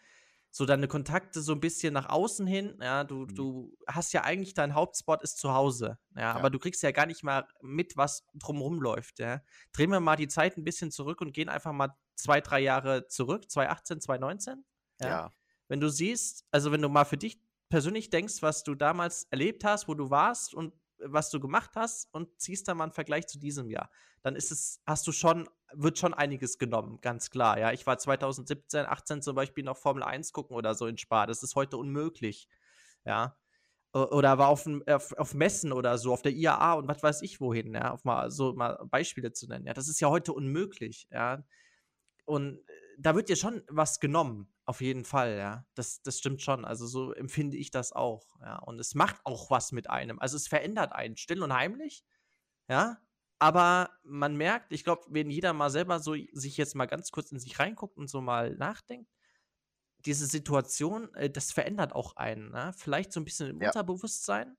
so deine Kontakte so ein bisschen nach außen hin. Ja, du, Mhm. du hast ja eigentlich dein Hauptspot ist zu Hause. Ja, Ja. aber du kriegst ja gar nicht mal mit, was drumherum läuft. Ja, drehen wir mal die Zeit ein bisschen zurück und gehen einfach mal zwei, drei Jahre zurück, 2018, 2019. Ja. Ja, Wenn du siehst, also wenn du mal für dich persönlich denkst, was du damals erlebt hast, wo du warst und was du gemacht hast und ziehst dann mal einen Vergleich zu diesem Jahr, dann ist es, hast du schon, wird schon einiges genommen, ganz klar. Ja, ich war 2017, 18 zum Beispiel noch Formel 1 gucken oder so in Spa. Das ist heute unmöglich. Ja. Oder war auf, auf, auf Messen oder so, auf der IAA und was weiß ich wohin, ja, auf mal so mal Beispiele zu nennen. Ja, das ist ja heute unmöglich, ja. Und da wird dir schon was genommen, auf jeden Fall, ja. Das, das stimmt schon. Also so empfinde ich das auch, ja. Und es macht auch was mit einem. Also es verändert einen, still und heimlich, ja. Aber man merkt, ich glaube, wenn jeder mal selber so sich jetzt mal ganz kurz in sich reinguckt und so mal nachdenkt, diese Situation, äh, das verändert auch einen, ne? Vielleicht so ein bisschen im Ja. Unterbewusstsein.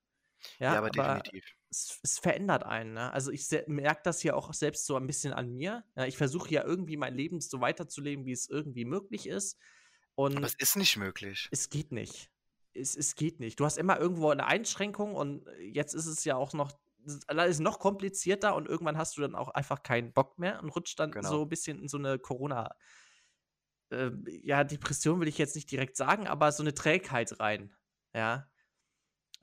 ja, Ja, aber aber definitiv. Es, es verändert einen. Ne? Also ich merke das ja auch selbst so ein bisschen an mir. Ja, ich versuche ja irgendwie mein Leben so weiterzuleben, wie es irgendwie möglich ist. Aber Und es ist nicht möglich. es geht nicht. Es, es geht nicht. Du hast immer irgendwo eine Einschränkung und jetzt ist es ja auch noch, es ist alles noch komplizierter und irgendwann hast du dann auch einfach keinen Bock mehr und rutscht dann Genau. so ein bisschen in so eine Corona, äh, ja, Depression will ich jetzt nicht direkt sagen, aber so eine Trägheit rein. Ja.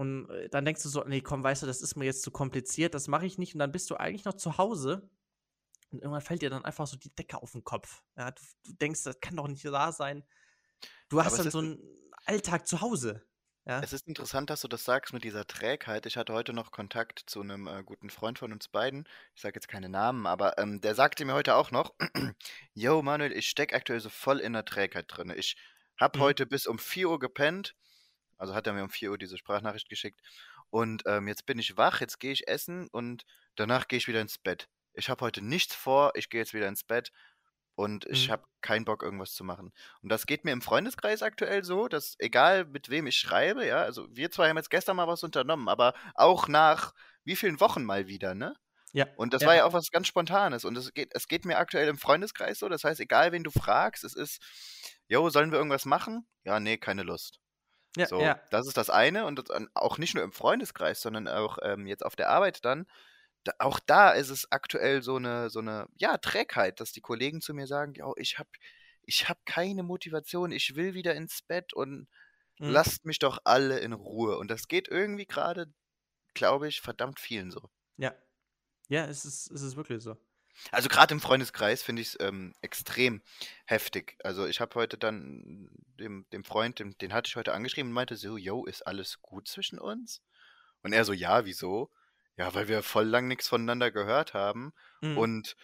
Und äh, dann denkst du so, nee, komm, weißt du, das ist mir jetzt zu kompliziert, das mache ich nicht. Und dann bist du eigentlich noch zu Hause und irgendwann fällt dir dann einfach so die Decke auf den Kopf. Ja, du, du denkst, das kann doch nicht wahr sein. Du hast Aber dann so einen Alltag zu Hause. Ja. Es ist interessant, dass du das sagst mit dieser Trägheit. Ich hatte heute noch Kontakt zu einem äh, guten Freund von uns beiden. Ich sage jetzt keine Namen, aber ähm, der sagte mir heute auch noch, [clears throat] Yo, Manuel, ich stecke aktuell so voll in der Trägheit drin. Ich habe Mhm. heute bis um 4 Uhr gepennt. Also hat er mir um 4 Uhr diese Sprachnachricht geschickt. Und ähm, jetzt bin ich wach, jetzt gehe ich essen und danach gehe ich wieder ins Bett. Ich habe heute nichts vor, ich gehe jetzt wieder ins Bett und ich Mhm. habe keinen Bock, irgendwas zu machen. Und das geht mir im Freundeskreis aktuell so, dass egal mit wem ich schreibe, ja, also wir zwei haben jetzt gestern mal was unternommen, aber auch nach wie vielen Wochen mal wieder, ne? Ja. Und das ja. war ja auch was ganz Spontanes. Und es geht, es geht mir aktuell im Freundeskreis so. Das heißt, egal wen du fragst, es ist, yo, sollen wir irgendwas machen? Ja, nee, keine Lust. Ja, So, ja. das ist das eine. Und das, auch nicht nur im Freundeskreis, sondern auch ähm, jetzt auf der Arbeit dann. Da, auch da ist es aktuell so eine, so eine, ja, Trägheit, dass die Kollegen zu mir sagen, yo, ich hab, ich habe keine Motivation, ich will wieder ins Bett und Mhm. lasst mich doch alle in Ruhe. Und das geht irgendwie gerade, glaube ich, verdammt vielen so. Ja. Ja, es ist, es ist wirklich so. Also gerade im Freundeskreis finde ich es ähm, extrem heftig. Also ich habe heute dann dem, dem Freund, dem, den hatte ich heute angeschrieben und meinte so, yo, ist alles gut zwischen uns? Und er so, ja, wieso? Ja, weil wir voll lang nichts voneinander gehört haben. Mhm. Und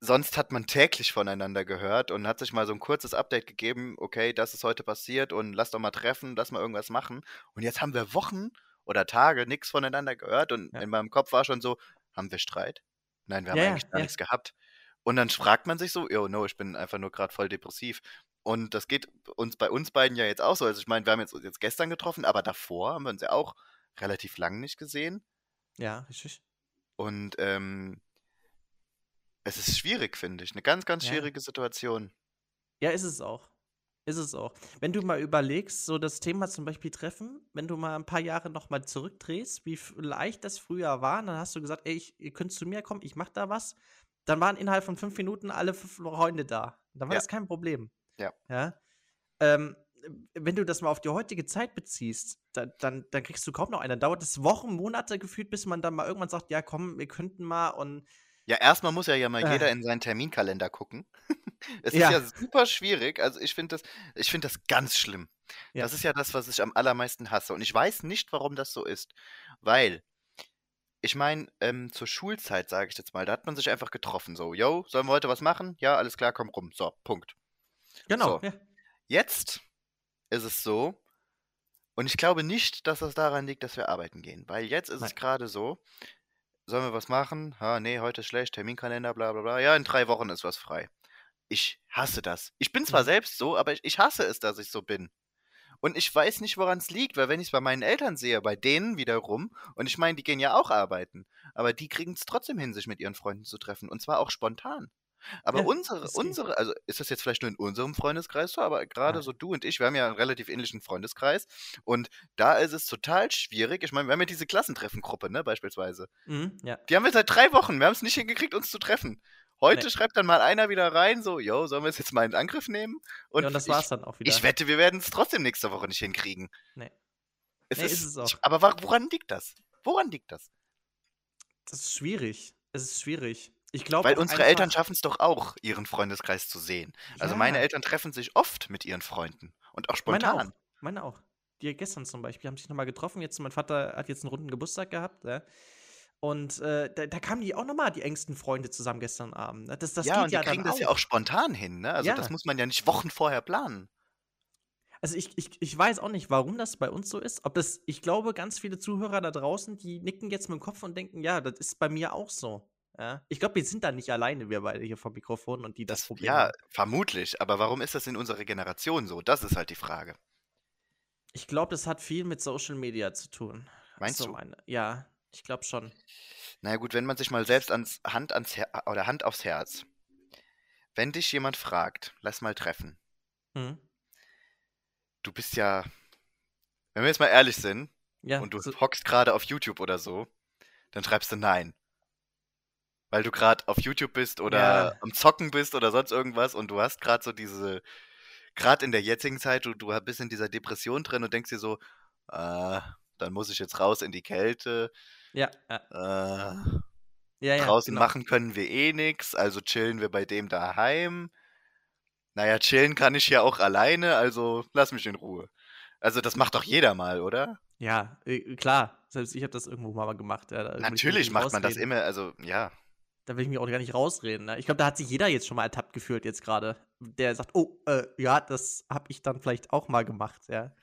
sonst hat man täglich voneinander gehört und hat sich mal so ein kurzes Update gegeben, okay, das ist heute passiert und lass doch mal treffen, lass mal irgendwas machen. Und jetzt haben wir Wochen oder Tage nichts voneinander gehört und Ja. in meinem Kopf war schon so, haben wir Streit? Nein, wir haben Ja, ja, eigentlich gar ja. nichts gehabt. Und dann fragt man sich so, yo, no, ich bin einfach nur gerade voll depressiv. Und das geht uns bei uns beiden ja jetzt auch so. Also ich meine, wir haben jetzt, uns jetzt gestern getroffen, aber davor haben wir uns ja auch relativ lang nicht gesehen. Ja, richtig. Und ähm, es ist schwierig, finde ich. Eine ganz, ganz Ja. schwierige Situation. Ja, ist es auch. Ist es auch. Wenn du mal überlegst, so das Thema zum Beispiel Treffen, wenn du mal ein paar Jahre nochmal zurückdrehst, wie leicht das früher war, dann hast du gesagt, ey, ich, ihr könnt zu mir kommen, ich mach da was. Dann waren innerhalb von fünf Minuten alle fünf Freunde da. Dann war Ja. das kein Problem. Ja. Ja. Ähm, wenn du das mal auf die heutige Zeit beziehst, da, dann, dann kriegst du kaum noch einen. Dann dauert es Wochen, Monate gefühlt, bis man dann mal irgendwann sagt, ja komm, wir könnten mal und Ja, erstmal muss ja ja mal Äh. jeder in seinen Terminkalender gucken. [laughs] es Ja. ist ja super schwierig. Also ich finde das, ich finde das ganz schlimm. Ja. Das ist ja das, was ich am allermeisten hasse. Und ich weiß nicht, warum das so ist. Weil, ich meine, ähm, zur Schulzeit, sage ich jetzt mal, da hat man sich einfach getroffen. So, yo, sollen wir heute was machen? Ja, alles klar, komm rum. So, Punkt. genau. So. Ja. Jetzt ist es so, und ich glaube nicht, dass das daran liegt, dass wir arbeiten gehen, weil jetzt ist es Nein. gerade so, sollen wir was machen? Ha, nee, heute ist schlecht, Terminkalender, bla bla bla. Ja, in drei Wochen ist was frei. Ich hasse das. Ich bin zwar selbst so, aber ich, ich hasse es, dass ich so bin. Und ich weiß nicht, woran es liegt, weil wenn ich es bei meinen Eltern sehe, bei denen wiederum, und ich meine, die gehen ja auch arbeiten, aber die kriegen es trotzdem hin, sich mit ihren Freunden zu treffen, und zwar auch spontan. Aber Ja, unsere, unsere, also ist das jetzt vielleicht nur in unserem Freundeskreis so, aber gerade Nein. so du und ich, wir haben ja einen relativ ähnlichen Freundeskreis und da ist es total schwierig. Ich meine, wir haben ja diese Klassentreffengruppe, ne, beispielsweise. Mhm, ja. Die haben wir seit drei Wochen. Wir haben es nicht hingekriegt, uns zu treffen. Heute Nee. schreibt dann mal einer wieder rein, so, yo, sollen wir es jetzt mal in Angriff nehmen? Und, ja, und das ich, war's dann auch wieder. ich wette, wir werden es trotzdem nächste Woche nicht hinkriegen. Nee. Es Nee, ist, ist es auch. Aber woran liegt das? Woran liegt das? Das ist schwierig. Es ist schwierig. Ich glaube Weil auch unsere Eltern schaffen es doch auch, ihren Freundeskreis zu sehen. Also meine Ja. Eltern treffen sich oft mit ihren Freunden und auch Meine spontan. auch. Meine auch. Die gestern zum Beispiel haben sich nochmal getroffen. Jetzt, mein Vater hat jetzt einen runden Geburtstag gehabt. Ja. Und äh, da, da kamen die auch nochmal, die engsten Freunde zusammen gestern Abend. ne? Das, das ja, geht und die ja kriegen das ja auch spontan hin, ne? Also das Ja. muss man ja nicht Wochen vorher planen. Also ich, ich, ich weiß auch nicht, warum das bei uns so ist. Ob das, ich glaube, ganz viele Zuhörer da draußen, die nicken jetzt mit dem Kopf und denken, ja, das ist bei mir auch so. Ja. Ich glaube, wir sind da nicht alleine, wir beide hier vom Mikrofon und die das, Problem ja, haben. vermutlich. Aber warum ist das in unserer Generation so? Das ist halt die Frage. Ich glaube, das hat viel mit Social Media zu tun. Meinst so du? Meine. Ja, ich glaube schon. Na gut, wenn man sich mal selbst ans Hand ans Her oder Hand aufs Herz. Wenn dich jemand fragt, lass mal treffen. Mhm. Du bist ja, wenn wir jetzt mal ehrlich sind, Ja, und du so, hockst gerade auf YouTube oder so, dann schreibst du nein. Weil du gerade auf YouTube bist oder Ja. am Zocken bist oder sonst irgendwas und du hast gerade so diese, gerade in der jetzigen Zeit, du, du bist in dieser Depression drin und denkst dir so, äh, dann muss ich jetzt raus in die Kälte, ja, ja, äh, ja, ja, draußen genau. machen können wir eh nix, also chillen wir bei dem daheim. Naja, chillen kann ich ja auch alleine, also lass mich in Ruhe. Also das macht doch jeder mal, oder? Ja, äh, klar. Selbst ich habe das irgendwo mal gemacht. Ja, da Natürlich macht man das immer, also ja. Da will ich mich auch gar nicht rausreden. Ne? Ich glaube, da hat sich jeder jetzt schon mal ertappt gefühlt jetzt gerade. Der sagt, oh, äh, ja, das habe ich dann vielleicht auch mal gemacht, ja.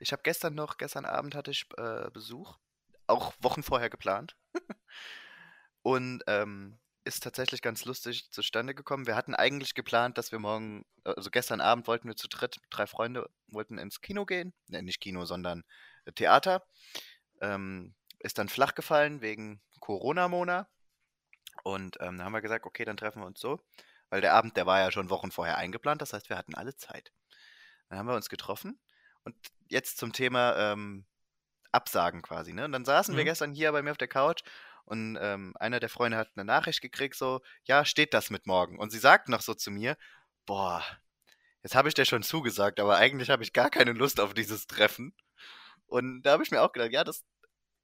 Ich habe gestern noch, gestern Abend hatte ich äh, Besuch, auch Wochen vorher geplant. [laughs] Und ähm, ist tatsächlich ganz lustig zustande gekommen. Wir hatten eigentlich geplant, dass wir morgen, also gestern Abend wollten wir zu dritt, drei Freunde, wollten ins Kino gehen. Ne, nicht Kino, sondern äh, Theater. Ähm, ist dann flach gefallen wegen Corona-Mona. Und ähm, dann haben wir gesagt, okay, dann treffen wir uns so. Weil der Abend, der war ja schon Wochen vorher eingeplant, das heißt, wir hatten alle Zeit. Dann haben wir uns getroffen. Und jetzt zum Thema ähm, Absagen quasi, ne? Und dann saßen wir Mhm. gestern hier bei mir auf der Couch und ähm, einer der Freunde hat eine Nachricht gekriegt, so, ja, steht das mit morgen? Und sie sagt noch so zu mir, boah, jetzt habe ich dir schon zugesagt, aber eigentlich habe ich gar keine Lust auf dieses Treffen. Und da habe ich mir auch gedacht, ja, das,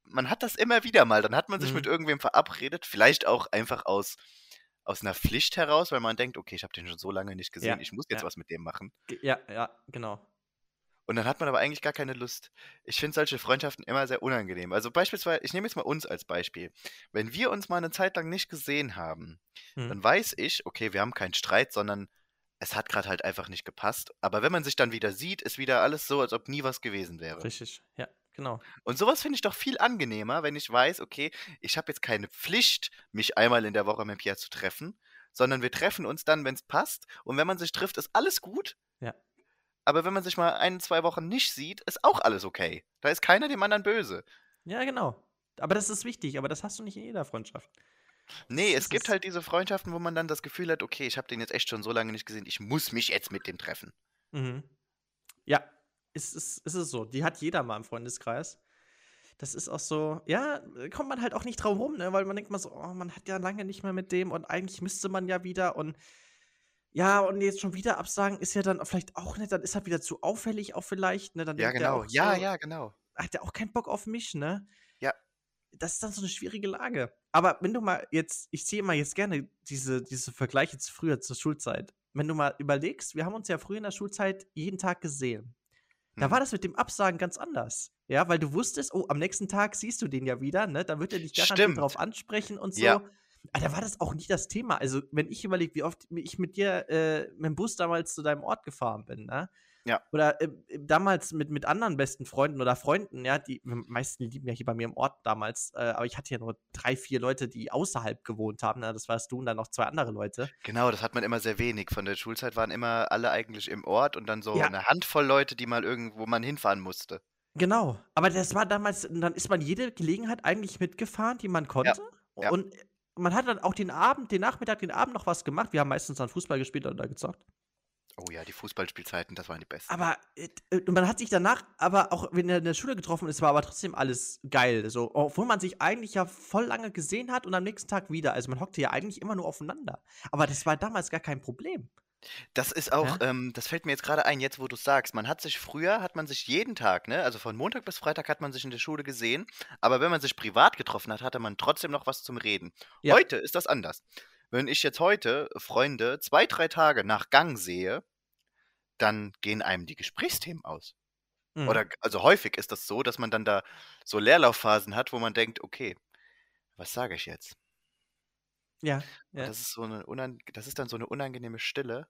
man hat das immer wieder mal. Dann hat man sich Mhm. mit irgendwem verabredet, vielleicht auch einfach aus, aus einer Pflicht heraus, weil man denkt, okay, ich habe den schon so lange nicht gesehen, Ja, ich muss jetzt ja. was mit dem machen. Ja, ja, genau. Und dann hat man aber eigentlich gar keine Lust. Ich finde solche Freundschaften immer sehr unangenehm. Also beispielsweise, ich nehme jetzt mal uns als Beispiel. Wenn wir uns mal eine Zeit lang nicht gesehen haben, Mhm. dann weiß ich, okay, wir haben keinen Streit, sondern es hat gerade halt einfach nicht gepasst. Aber wenn man sich dann wieder sieht, ist wieder alles so, als ob nie was gewesen wäre. Richtig, ja, genau. Und sowas finde ich doch viel angenehmer, wenn ich weiß, okay, ich habe jetzt keine Pflicht, mich einmal in der Woche mit Pierre zu treffen, sondern wir treffen uns dann, wenn es passt. Und wenn man sich trifft, ist alles gut. Ja. Aber wenn man sich mal ein, zwei Wochen nicht sieht, ist auch alles okay. Da ist keiner dem anderen böse. Ja, genau. Aber das ist wichtig, aber das hast du nicht in jeder Freundschaft. Nee, Das es gibt halt diese Freundschaften, wo man dann das Gefühl hat, okay, ich habe den jetzt echt schon so lange nicht gesehen, ich muss mich jetzt mit dem treffen. Mhm. Ja, ist, ist, ist es so. Die hat jeder mal im Freundeskreis. Das ist auch so, ja, kommt man halt auch nicht drauf rum, ne? weil man denkt mal so, oh, man hat ja lange nicht mehr mit dem und eigentlich müsste man ja wieder und ja, und jetzt schon wieder absagen ist ja dann vielleicht auch nicht, dann ist er wieder zu auffällig auch vielleicht, ne? Dann Ja, genau. auch Ja, so, ja, genau. hat der auch keinen Bock auf mich, ne? Ja. Das ist dann so eine schwierige Lage. Aber wenn du mal jetzt, ich ziehe mal jetzt gerne diese, diese Vergleiche zu früher, zur Schulzeit. Wenn du mal überlegst, wir haben uns ja früher in der Schulzeit jeden Tag gesehen. Da war das mit dem Absagen ganz anders. Ja, weil du wusstest, oh, am nächsten Tag siehst du den ja wieder, ne? Da wird er dich garantiert drauf ansprechen und so. Ja. Aber da war das auch nicht das Thema. Also, wenn ich überlege, wie oft ich mit dir äh, mit dem Bus damals zu deinem Ort gefahren bin, ne? Ja. Oder äh, damals mit, mit anderen besten Freunden oder Freunden, ja, die meisten lieben ja hier bei mir im Ort damals, äh, aber ich hatte ja nur drei, vier Leute, die außerhalb gewohnt haben. Ne? Das warst du und dann noch zwei andere Leute. Genau, das hat man immer sehr wenig. Von der Schulzeit waren immer alle eigentlich im Ort und dann so Ja. eine Handvoll Leute, die mal irgendwo man hinfahren musste. Genau, aber das war damals, dann ist man jede Gelegenheit eigentlich mitgefahren, die man konnte. ja. Und man hat dann auch den Abend, den Nachmittag, den Abend noch was gemacht. Wir haben meistens dann Fußball gespielt oder gezockt. Oh ja, die Fußballspielzeiten, das waren die besten. Aber äh, äh, man hat sich danach, aber auch wenn er in der Schule getroffen ist, war aber trotzdem alles geil. So, obwohl man sich eigentlich ja voll lange gesehen hat und am nächsten Tag wieder. Also man hockte ja eigentlich immer nur aufeinander. Aber das war damals gar kein Problem. Das ist auch, Ja? ähm, das fällt mir jetzt gerade ein, jetzt wo du sagst, man hat sich früher, hat man sich jeden Tag, ne, also von Montag bis Freitag hat man sich in der Schule gesehen, aber wenn man sich privat getroffen hat, hatte man trotzdem noch was zum Reden. Ja. Heute ist das anders. Wenn ich jetzt heute Freunde zwei, drei Tage nach Gang sehe, dann gehen einem die Gesprächsthemen aus. Mhm. Oder also häufig ist das so, dass man dann da so Leerlaufphasen hat, wo man denkt, okay, was sage ich jetzt? ja, ja. das ist so eine das ist dann so eine unangenehme Stille,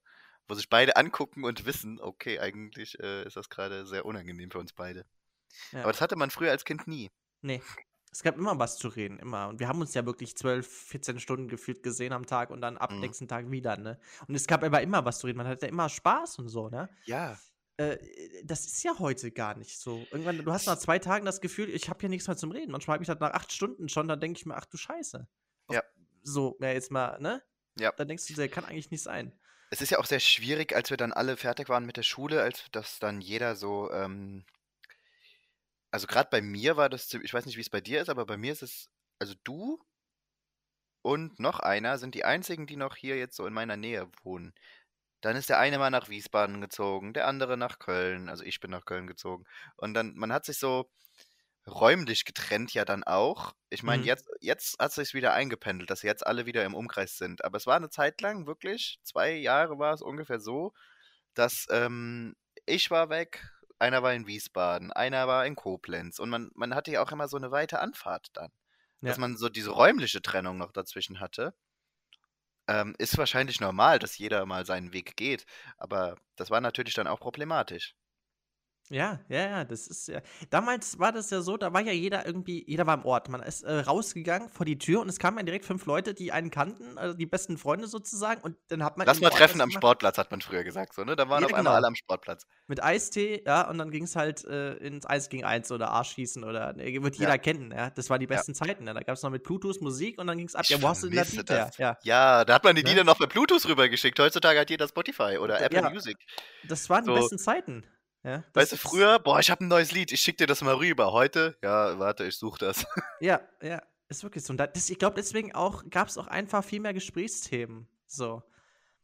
wo sich beide angucken und wissen, okay, eigentlich äh, ist das gerade sehr unangenehm für uns beide. ja. Aber das hatte man früher als Kind nie. Nee. Es gab immer was zu reden, immer. Und wir haben uns ja wirklich 12, 14 Stunden gefühlt gesehen am Tag und dann ab Mhm. nächsten Tag wieder, ne? Und es gab aber immer was zu reden. Man hatte immer Spaß und so, ne? Ja, Äh, das ist ja heute gar nicht so. Irgendwann, du hast nach zwei Tagen das Gefühl, ich habe hier nichts mehr zum Reden. Manchmal habe ich das nach acht Stunden schon, dann denke ich mir, ach du Scheiße. Ja. So, ja, jetzt mal, ne? Ja. Dann denkst du, der kann eigentlich nicht sein. es ist ja auch sehr schwierig, als wir dann alle fertig waren mit der Schule, als dass dann jeder so, ähm also gerade bei mir war das, ich weiß nicht, wie es bei dir ist, aber bei mir ist es, also du und noch einer sind die einzigen, die noch hier jetzt so in meiner Nähe wohnen. Dann ist der eine mal nach Wiesbaden gezogen, der andere nach Köln, also ich bin nach Köln gezogen. Und dann, man hat sich so räumlich getrennt ja dann auch. Ich meine, Mhm. jetzt, jetzt hat sich wieder eingependelt, dass jetzt alle wieder im Umkreis sind. Aber es war eine Zeit lang wirklich, zwei Jahre war es ungefähr so, dass ähm, ich war weg, einer war in Wiesbaden, einer war in Koblenz und man, man hatte ja auch immer so eine weite Anfahrt dann. Dass Ja. man so diese räumliche Trennung noch dazwischen hatte. Ähm, ist wahrscheinlich normal, dass jeder mal seinen Weg geht, aber das war natürlich dann auch problematisch. Ja, ja, ja, das ist ja. Damals war das ja so, da war ja jeder irgendwie, jeder war im Ort. Man ist äh, rausgegangen vor die Tür und es kamen ja direkt fünf Leute, die einen kannten, also die besten Freunde sozusagen. Und dann hat man. Lass mal Ort treffen am Sportplatz, hat man früher gesagt, so, ne? Da waren Ja, auf einmal genau. alle am Sportplatz. Mit Eistee, ja, und dann ging es halt äh, ins 1 gegen 1 oder Arschschießen oder ne, wird jeder Ja. kennen, ja. Das waren die Ja. besten Zeiten. Ja. Da gab es noch mit Bluetooth Musik und dann ging es ab. Ich Ja, wo hast du denn das Lied. Ja. Ja, da hat man die Ne? Lieder noch per Bluetooth rübergeschickt. Heutzutage hat jeder Spotify oder Ja. Apple Music. Das waren die So. besten Zeiten. Ja, Weißt du, früher, boah, ich habe ein neues Lied, ich schick dir das mal rüber. Heute, ja, warte, ich suche das. [laughs] Ja, ja, ist wirklich so. Und da, das, ich glaube, deswegen auch gab es auch einfach viel mehr Gesprächsthemen. So.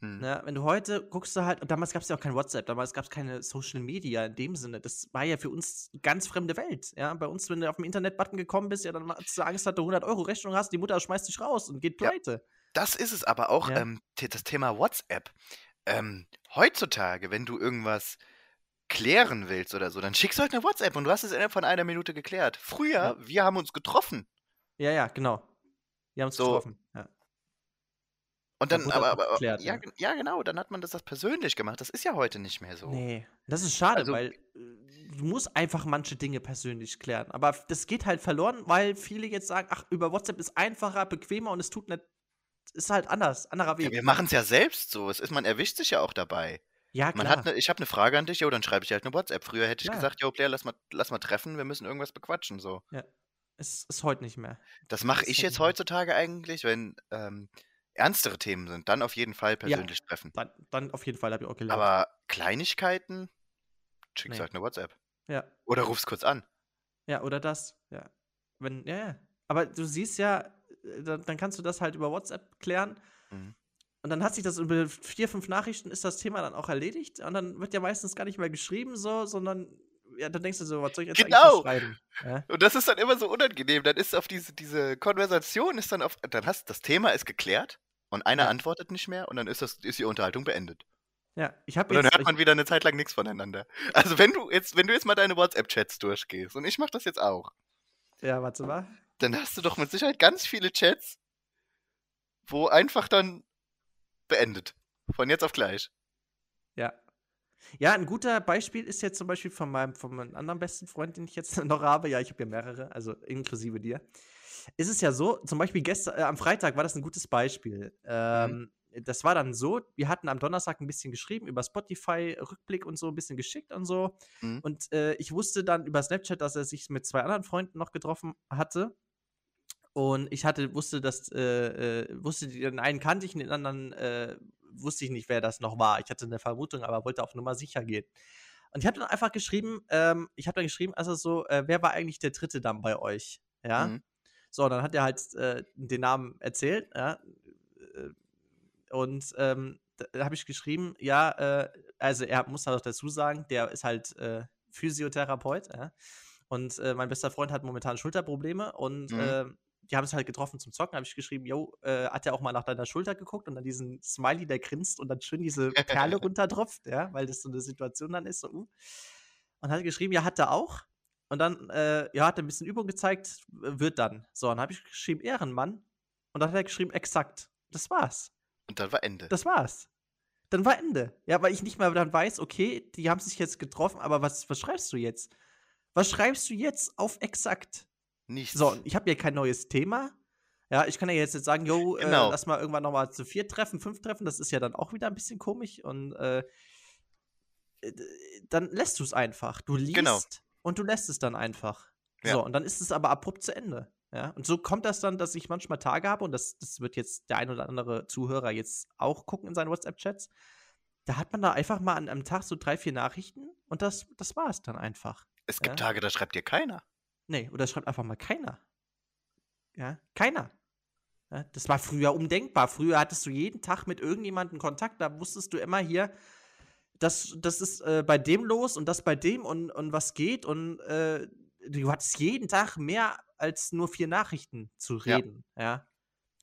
Hm. Ne? Wenn du heute guckst du halt, und damals gab es ja auch kein WhatsApp, damals gab es keine Social Media in dem Sinne. Das war ja für uns ganz fremde Welt. Ja? Bei uns, wenn du auf den Internet-Button gekommen bist, ja, dann hast du Angst, dass du 100 Euro Rechnung hast, die Mutter schmeißt dich raus und geht Ja. pleite. Das ist es aber auch, Ja. ähm, das Thema WhatsApp. Ähm, heutzutage, wenn du irgendwas klären willst oder so, dann schickst du halt eine WhatsApp und du hast es innerhalb von einer Minute geklärt. Früher, Ja. wir haben uns getroffen. Ja, ja, genau. Wir haben uns So. getroffen. Ja. Und Da dann, aber, aber, aber ja, ja. ja, genau, dann hat man das, das persönlich gemacht. Das ist ja heute nicht mehr so. Nee, das ist schade, Also- weil äh, du musst einfach manche Dinge persönlich klären. Aber das geht halt verloren, weil viele jetzt sagen, ach, über WhatsApp ist einfacher, bequemer und es tut nicht, ist halt anders, anderer Ja, Weg. wir machen es ja selbst so. Es ist, man erwischt sich ja auch dabei. Ja, Man klar. hat ne, ich habe eine Frage an dich, jo, dann schreibe ich halt eine WhatsApp. Früher hätte ich Klar. gesagt, jo, Blair, lass mal, lass mal treffen, wir müssen irgendwas bequatschen. So. Es ist heute nicht mehr. Das mache ich jetzt nicht mehr. heutzutage eigentlich, wenn ähm, ernstere Themen sind, dann auf jeden Fall persönlich treffen. Dann, dann auf jeden Fall habe ich auch gelernt. Aber Kleinigkeiten, schickst Nee. halt eine WhatsApp. ja, Oder rufst kurz an. ja, oder das. Ja. Wenn, ja, ja. Aber du siehst ja, äh, dann, dann kannst du das halt über WhatsApp klären. Mhm. Und dann hat sich das über vier, fünf Nachrichten ist das Thema dann auch erledigt. Und dann wird ja meistens gar nicht mehr geschrieben, so, sondern ja, dann denkst du so, was soll ich jetzt Genau. eigentlich schreiben? Ja? Und das ist dann immer so unangenehm. Dann ist auf diese, diese Konversation ist dann auf, dann hast das Thema ist geklärt und einer Ja. antwortet nicht mehr und dann ist das, ist die Unterhaltung beendet. ja, ich habe Und dann jetzt. hört man wieder eine Zeit lang nichts voneinander. Also wenn du jetzt, wenn du jetzt mal deine WhatsApp-Chats durchgehst, und ich mache das jetzt auch, ja, warte mal. dann hast du doch mit Sicherheit ganz viele Chats, wo einfach dann beendet. Von jetzt auf gleich. Ja. Ja, ein guter Beispiel ist jetzt zum Beispiel von meinem, von meinem anderen besten Freund, den ich jetzt [laughs] noch habe. Ja, ich habe ja mehrere, also inklusive dir. Ist es ja so, zum Beispiel gestern, äh, am Freitag war das ein gutes Beispiel. Ähm, Das war dann so, wir hatten am Donnerstag ein bisschen geschrieben über Spotify, Rückblick und so, ein bisschen geschickt und so. Mhm. Und äh, ich wusste dann über Snapchat, dass er sich mit zwei anderen Freunden noch getroffen hatte. Und ich hatte, wusste, dass, äh, äh, wusste, den einen kannte ich, den anderen äh, wusste ich nicht, wer das noch war. Ich hatte eine Vermutung, aber wollte auf Nummer sicher gehen. Und ich habe dann einfach geschrieben, ähm, ich habe dann geschrieben, also so, äh, wer war eigentlich der Dritte dann bei euch? Ja. Mhm. So, dann hat er halt äh, den Namen erzählt, ja. äh, Und ähm, da, habe ich geschrieben, ja, äh, also er muss halt auch dazu sagen, der ist halt äh, Physiotherapeut, ja. Und äh, mein bester Freund hat momentan Schulterprobleme und Mhm. äh, die haben es halt getroffen zum Zocken. habe ich geschrieben, yo, äh, hat er auch mal nach deiner Schulter geguckt und dann diesen Smiley, der grinst und dann schön diese Perle [laughs] runtertropft, ja, weil das so eine Situation dann ist, so, uh. Und hat geschrieben, ja, hat er auch. Und dann, äh, ja, hat er ein bisschen Übung gezeigt, wird dann. So, dann habe ich geschrieben, Ehrenmann. Und dann hat er geschrieben, exakt. Das war's. Und dann war Ende. Das war's. Dann war Ende. Ja, weil ich nicht mehr dann weiß, okay, die haben sich jetzt getroffen, aber was, was schreibst du jetzt? Was schreibst du jetzt auf exakt? Nichts. So, ich habe hier kein neues Thema. Ja, ich kann ja jetzt, jetzt sagen, yo, äh, Genau. lass mal irgendwann nochmal zu vier treffen, fünf treffen. Das ist ja dann auch wieder ein bisschen komisch. Und äh, äh, dann lässt du es einfach. Du liest Genau. und du lässt es dann einfach. Ja. So, und dann ist es aber abrupt zu Ende. Ja, und so kommt das dann, dass ich manchmal Tage habe, und das, das wird jetzt der ein oder andere Zuhörer jetzt auch gucken in seinen WhatsApp-Chats. Da hat man da einfach mal an einem Tag so drei, vier Nachrichten und das, das war es dann einfach. es gibt ja. Tage, da schreibt dir keiner. Nee, oder schreibt einfach mal keiner. Ja, keiner. Ja, das war früher undenkbar. Früher hattest du jeden Tag mit irgendjemandem Kontakt, da wusstest du immer hier, das, das ist äh, bei dem los und das bei dem und, und was geht und äh, du hattest jeden Tag mehr als nur vier Nachrichten zu Ja. reden. Ja.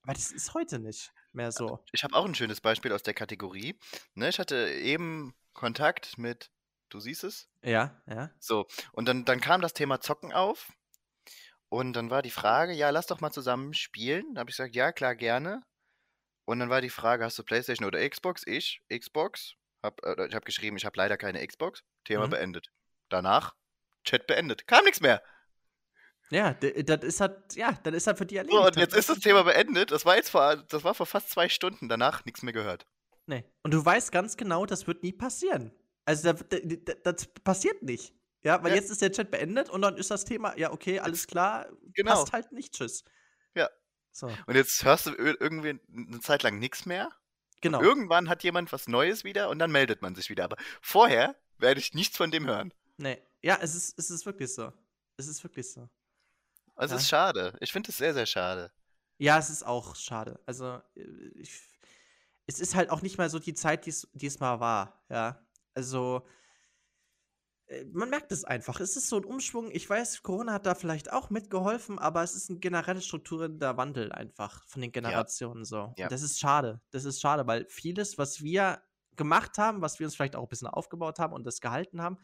Aber das ist heute nicht mehr so. Ich habe auch ein schönes Beispiel aus der Kategorie. Ne, ich hatte eben Kontakt mit, du siehst es? Ja, ja. So, und dann, dann kam das Thema Zocken auf. Und dann war die Frage, ja, lass doch mal zusammen spielen. Da habe ich gesagt, ja, klar, gerne. Und dann war die Frage, hast du Playstation oder Xbox? Ich, Xbox. Hab, äh, ich habe geschrieben, ich habe leider keine Xbox. Thema Mhm. beendet. Danach, Chat beendet. Kam nichts mehr. Ja, d- das ist halt, ja, dann ist halt für die erledigt. So, und jetzt ist das Thema beendet. Das war jetzt vor, das war vor fast zwei Stunden. Danach nichts mehr gehört. Nee. Und du weißt ganz genau, das wird nie passieren. Also da, da, da, das passiert nicht. Ja, weil Ja. jetzt ist der Chat beendet und dann ist das Thema, ja, okay, alles klar, Genau. passt halt nicht, tschüss. Ja. So, Und jetzt hörst du ir- irgendwie eine Zeit lang nichts mehr. genau. Irgendwann hat jemand was Neues wieder und dann meldet man sich wieder. Aber vorher werde ich nichts von dem hören. Nee. Ja, es ist, es ist wirklich so. Es ist wirklich so. Also Ja. es ist schade. Ich finde es sehr, sehr schade. Ja, es ist auch schade. Also, äh, ich, es ist halt auch nicht mehr so die Zeit, die es mal war, ja. Also, äh, man merkt es einfach. Es ist so ein Umschwung. Ich weiß, Corona hat da vielleicht auch mitgeholfen, aber es ist ein generell strukturierender Wandel einfach von den Generationen ja. so. Ja. das ist schade. Das ist schade, weil vieles, was wir gemacht haben, was wir uns vielleicht auch ein bisschen aufgebaut haben und das gehalten haben,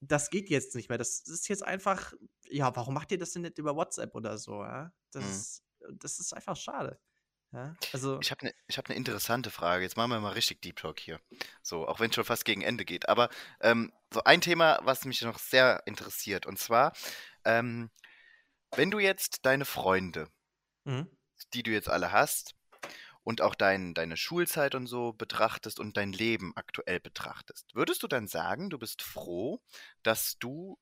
das geht jetzt nicht mehr. Das ist jetzt einfach, ja, warum macht ihr das denn nicht über WhatsApp oder so? Ja? Das, mhm. das ist einfach schade. Ja, also ich habe eine hab ne interessante Frage. Jetzt machen wir mal richtig Deep Talk hier. So, auch wenn es schon fast gegen Ende geht. Aber ähm, so ein Thema, was mich noch sehr interessiert. Und zwar, ähm, wenn du jetzt deine Freunde, mhm. die du jetzt alle hast, und auch dein, deine Schulzeit und so betrachtest und dein Leben aktuell betrachtest, würdest du dann sagen, du bist froh, dass du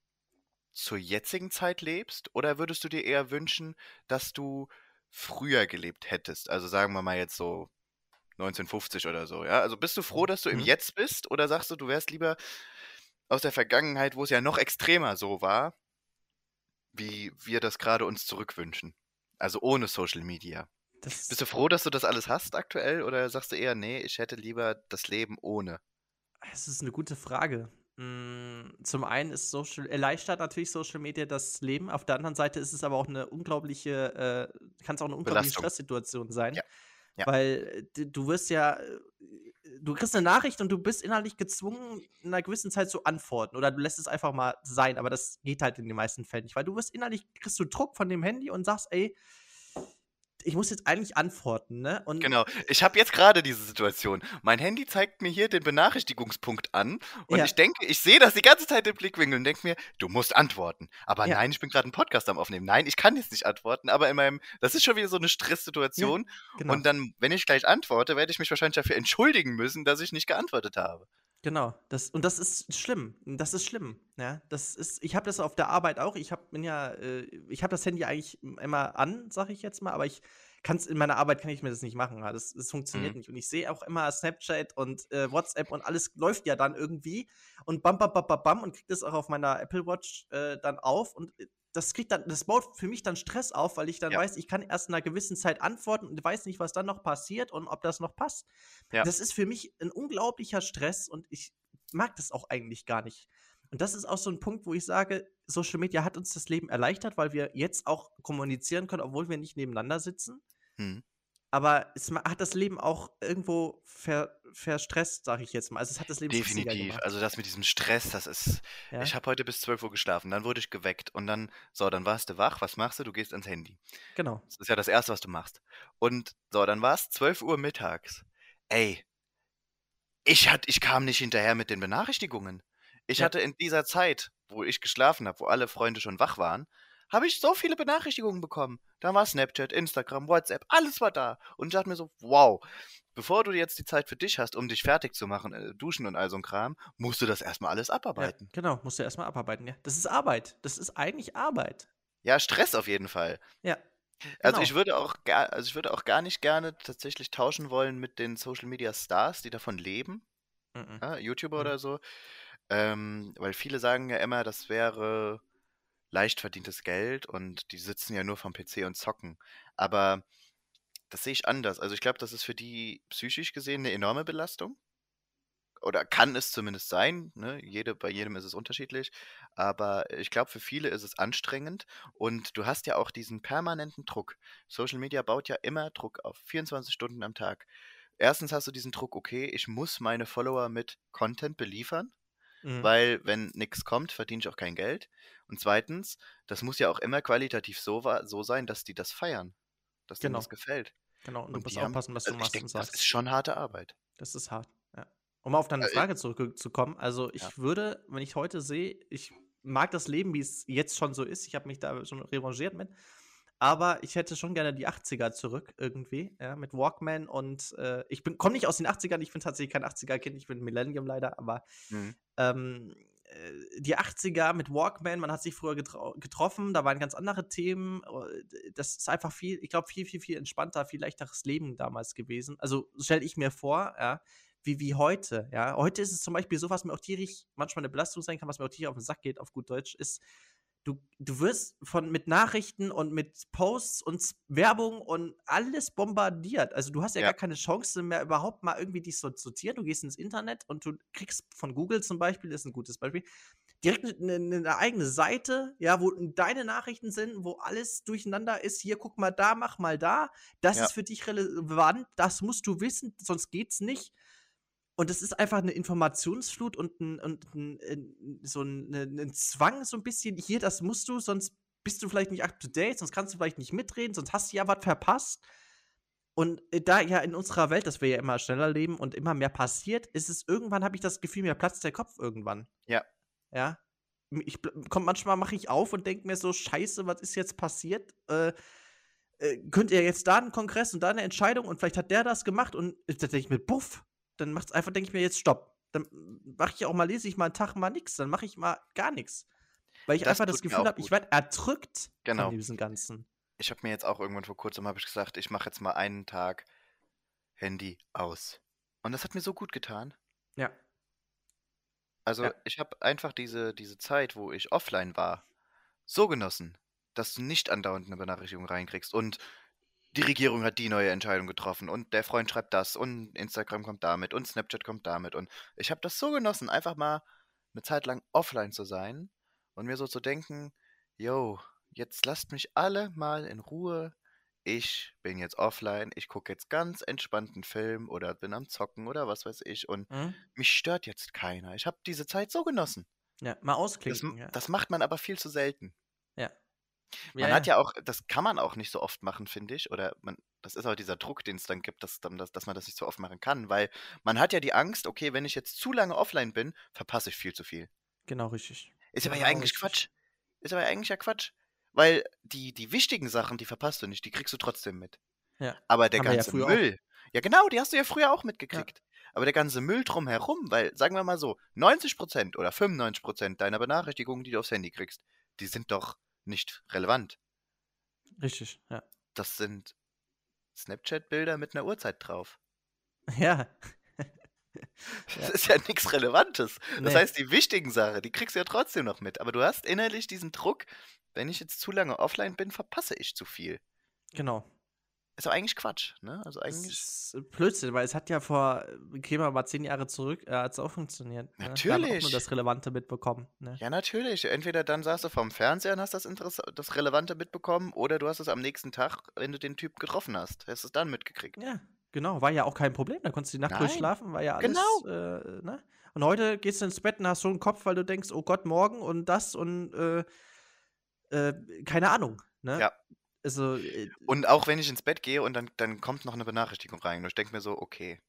zur jetzigen Zeit lebst? Oder würdest du dir eher wünschen, dass du früher gelebt hättest? Also sagen wir mal jetzt so 1950 oder so, ja? Also bist du froh, dass du im mhm. Jetzt bist? Oder sagst du, du wärst lieber aus der Vergangenheit, wo es ja noch extremer so war, wie wir das gerade uns zurückwünschen? Also ohne Social Media. Das Bist du froh, dass du das alles hast aktuell? Oder sagst du eher, nee, ich hätte lieber das Leben ohne? Das ist eine gute Frage. Hm, zum einen ist Social, erleichtert natürlich Social Media das Leben. Auf der anderen Seite ist es aber auch eine unglaubliche, äh, kann es auch eine unglaubliche Belastung. Stresssituation sein. Ja. Ja. Weil du wirst ja, du kriegst eine Nachricht und du bist innerlich gezwungen, in einer gewissen Zeit zu antworten. Oder du lässt es einfach mal sein, aber das geht halt in den meisten Fällen nicht. Weil du wirst innerlich, kriegst du Druck von dem Handy und sagst, ey, ich muss jetzt eigentlich antworten, ne? Und genau. Ich habe jetzt gerade diese Situation. Mein Handy zeigt mir hier den Benachrichtigungspunkt an und ja. ich denke, ich sehe das die ganze Zeit im Blickwinkel und denke mir, du musst antworten. Aber ja. nein, ich bin gerade einen Podcast am aufnehmen. Nein, ich kann jetzt nicht antworten, aber in meinem, das ist schon wieder so eine Stresssituation. Ja, genau. Und dann, wenn ich gleich antworte, werde ich mich wahrscheinlich dafür entschuldigen müssen, dass ich nicht geantwortet habe. Genau, das, und das ist schlimm. Das ist schlimm. Ja, das ist, ich habe das auf der Arbeit auch. Ich habe ja, äh, ich habe das Handy eigentlich immer an, sage ich jetzt mal, aber ich kann es in meiner Arbeit kann ich mir das nicht machen. Ja. Das, das funktioniert mhm. nicht. Und ich sehe auch immer Snapchat und äh, WhatsApp und alles läuft ja dann irgendwie und bam, bam, bam, bam, bam und kriegt das auch auf meiner Apple Watch äh, dann auf und äh, das kriegt dann, das baut für mich dann Stress auf, weil ich dann ja. weiß, ich kann erst in einer gewissen Zeit antworten und weiß nicht, was dann noch passiert und ob das noch passt. Ja. Das ist für mich ein unglaublicher Stress und ich mag das auch eigentlich gar nicht. Und das ist auch so ein Punkt, wo ich sage, Social Media hat uns das Leben erleichtert, weil wir jetzt auch kommunizieren können, obwohl wir nicht nebeneinander sitzen. Hm. Aber es hat das Leben auch irgendwo ver, verstresst, sage ich jetzt mal. Also es hat das Leben Definitiv. Also das mit diesem Stress, das ist. Ja? Ich habe heute bis 12 Uhr geschlafen, dann wurde ich geweckt und dann, so, dann warst du wach, was machst du? Du gehst ans Handy. Genau. Das ist ja das Erste, was du machst. Und so, dann war es 12 Uhr mittags. Ey, ich, hat, ich kam nicht hinterher mit den Benachrichtigungen. Ich ja. hatte in dieser Zeit, wo ich geschlafen habe, wo alle Freunde schon wach waren, habe ich so viele Benachrichtigungen bekommen. Da war Snapchat, Instagram, WhatsApp, alles war da. Und ich dachte mir so, wow, bevor du jetzt die Zeit für dich hast, um dich fertig zu machen, äh, duschen und all so ein Kram, musst du das erstmal alles abarbeiten. Ja, genau, musst du erstmal abarbeiten, ja. Das ist Arbeit. Das ist eigentlich Arbeit. Ja, Stress auf jeden Fall. Ja. Also genau. ich würde auch gar, also ich würde auch gar nicht gerne tatsächlich tauschen wollen mit den Social Media Stars, die davon leben. Mhm. Ja, YouTuber mhm. oder so. Ähm, weil viele sagen ja immer, das wäre leicht verdientes Geld und die sitzen ja nur vom PC und zocken. Aber das sehe ich anders. Also ich glaube, das ist für die psychisch gesehen eine enorme Belastung. Oder kann es zumindest sein. Ne? Jede, bei jedem ist es unterschiedlich. Aber ich glaube, für viele ist es anstrengend. Und du hast ja auch diesen permanenten Druck. Social Media baut ja immer Druck auf. 24 Stunden am Tag. Erstens hast du diesen Druck, okay, ich muss meine Follower mit Content beliefern. Mhm. Weil, wenn nichts kommt, verdiene ich auch kein Geld. Und zweitens, das muss ja auch immer qualitativ so, so sein, dass die das feiern. Dass genau. denen das gefällt. Genau, und, und du musst aufpassen, was du also machst denk, und sagst. Das ist schon harte Arbeit. Das ist hart, ja. Um auf deine äh, Frage zurückzukommen, also ich ja. würde, wenn ich heute sehe, ich mag das Leben, wie es jetzt schon so ist, ich habe mich da schon revanchiert mit, aber ich hätte schon gerne die 80er zurück irgendwie, ja, mit Walkman und äh, ich komme nicht aus den 80ern, ich bin tatsächlich kein 80er-Kind, ich bin Millennium leider, aber mhm. ähm, äh, die 80er mit Walkman, man hat sich früher getroffen, da waren ganz andere Themen. Äh, das ist einfach viel, ich glaube, viel, viel, viel entspannter, viel leichteres Leben damals gewesen. Also stelle ich mir vor, ja, wie, wie heute. Ja. Heute ist es zum Beispiel so, was mir auch tierisch manchmal eine Belastung sein kann, was mir auch tierisch auf den Sack geht, auf gut Deutsch, ist, du, du wirst von mit Nachrichten und mit Posts und Werbung und alles bombardiert. Also du hast ja, Ja. gar keine Chance mehr überhaupt mal irgendwie dich so zu sortieren. Du gehst ins Internet und du kriegst von Google zum Beispiel, ist ein gutes Beispiel, direkt eine, eine eigene Seite, ja, wo deine Nachrichten sind, wo alles durcheinander ist. Hier, guck mal da, mach mal da. Das Ja. ist für dich relevant, das musst du wissen, sonst geht's nicht. Und es ist einfach eine Informationsflut und, ein, und ein, ein, so ein, ein Zwang, so ein bisschen. Hier, das musst du, sonst bist du vielleicht nicht up to date, sonst kannst du vielleicht nicht mitreden, sonst hast du ja was verpasst. Und äh, da ja in unserer Welt, dass wir ja immer schneller leben und immer mehr passiert, ist es irgendwann, habe ich das Gefühl, mir platzt der Kopf irgendwann. Ja. Ja. Ich komm, manchmal mache ich auf und denke mir so, scheiße, was ist jetzt passiert? Äh, äh, könnt ihr jetzt da einen Kongress und da eine Entscheidung und vielleicht hat der das gemacht und äh, da denke ich mir, buff, dann macht's einfach, denke ich mir jetzt Stopp. Dann mache ich auch mal, lese ich mal einen Tag mal nichts, dann mache ich mal gar nichts. Weil ich Das einfach das Gefühl habe, ich werde erdrückt Genau. von diesem Ganzen. Ich habe mir jetzt auch irgendwann vor kurzem habe ich gesagt, ich mache jetzt mal einen Tag Handy aus. Und das hat mir so gut getan. Ja. Also Ja. ich habe einfach diese, diese Zeit, wo ich offline war, so genossen, dass du nicht andauernd eine Benachrichtigung reinkriegst. Und die Regierung hat die neue Entscheidung getroffen und der Freund schreibt das und Instagram kommt damit und Snapchat kommt damit. Und ich habe das so genossen, einfach mal eine Zeit lang offline zu sein und mir so zu denken, yo, jetzt lasst mich alle mal in Ruhe. Ich bin jetzt offline, ich gucke jetzt ganz entspannt einen Film oder bin am Zocken oder was weiß ich und Mhm. mich stört jetzt keiner. Ich habe diese Zeit so genossen. Ja, mal Das, ausklinken, ja. das macht man aber viel zu selten. Ja. Man hat ja auch, das kann man auch nicht so oft machen, finde ich. Oder man, das ist auch dieser Druck, den es dann gibt, dass, dass, dass man das nicht so oft machen kann. Weil man hat ja die Angst, okay, wenn ich jetzt zu lange offline bin, verpasse ich viel zu viel. Genau richtig. Ist aber ja Genau eigentlich richtig. Quatsch. Ist aber ja eigentlich ja Quatsch. Weil die, die wichtigen Sachen, die verpasst du nicht, die kriegst du trotzdem mit. Ja. Aber der Haben wir ja ganze früher auch. Müll. Ja, genau, die hast du ja früher auch mitgekriegt. Aber der ganze Müll drumherum, weil, sagen wir mal so, 90% oder 95% deiner Benachrichtigungen, die du aufs Handy kriegst, die sind doch nicht relevant. Richtig, ja. Das sind Snapchat-Bilder mit einer Uhrzeit drauf. [laughs] [laughs] Ja. Das Ja. ist ja nichts Relevantes. Das Nee. heißt, die wichtigen Sachen, die kriegst du ja trotzdem noch mit. Aber du hast innerlich diesen Druck, wenn ich jetzt zu lange offline bin, verpasse ich zu viel. Genau. Ist aber eigentlich Quatsch, ne? Also Das eigentlich. ist Blödsinn, weil es hat ja vor, äh, gehen wir mal zehn Jahre zurück, äh, hat es auch funktioniert. Ne? Da auch nur Natürlich. das Relevante mitbekommen. Ne? Ja, natürlich. Entweder dann saß du vorm Fernseher und hast das, Interess das Relevante mitbekommen, oder du hast es am nächsten Tag, wenn du den Typ getroffen hast, hast es dann mitgekriegt. Ja, genau. War ja auch kein Problem. Da konntest du die Nacht Nein. durchschlafen, war ja alles. Genau. Äh, ne? Und heute gehst du ins Bett und hast so einen Kopf, weil du denkst, oh Gott, morgen und das und äh, äh, keine Ahnung. Ne? Ja. Also, äh, Und auch wenn ich ins Bett gehe und dann, dann kommt noch eine Benachrichtigung rein und ich denke mir so, okay,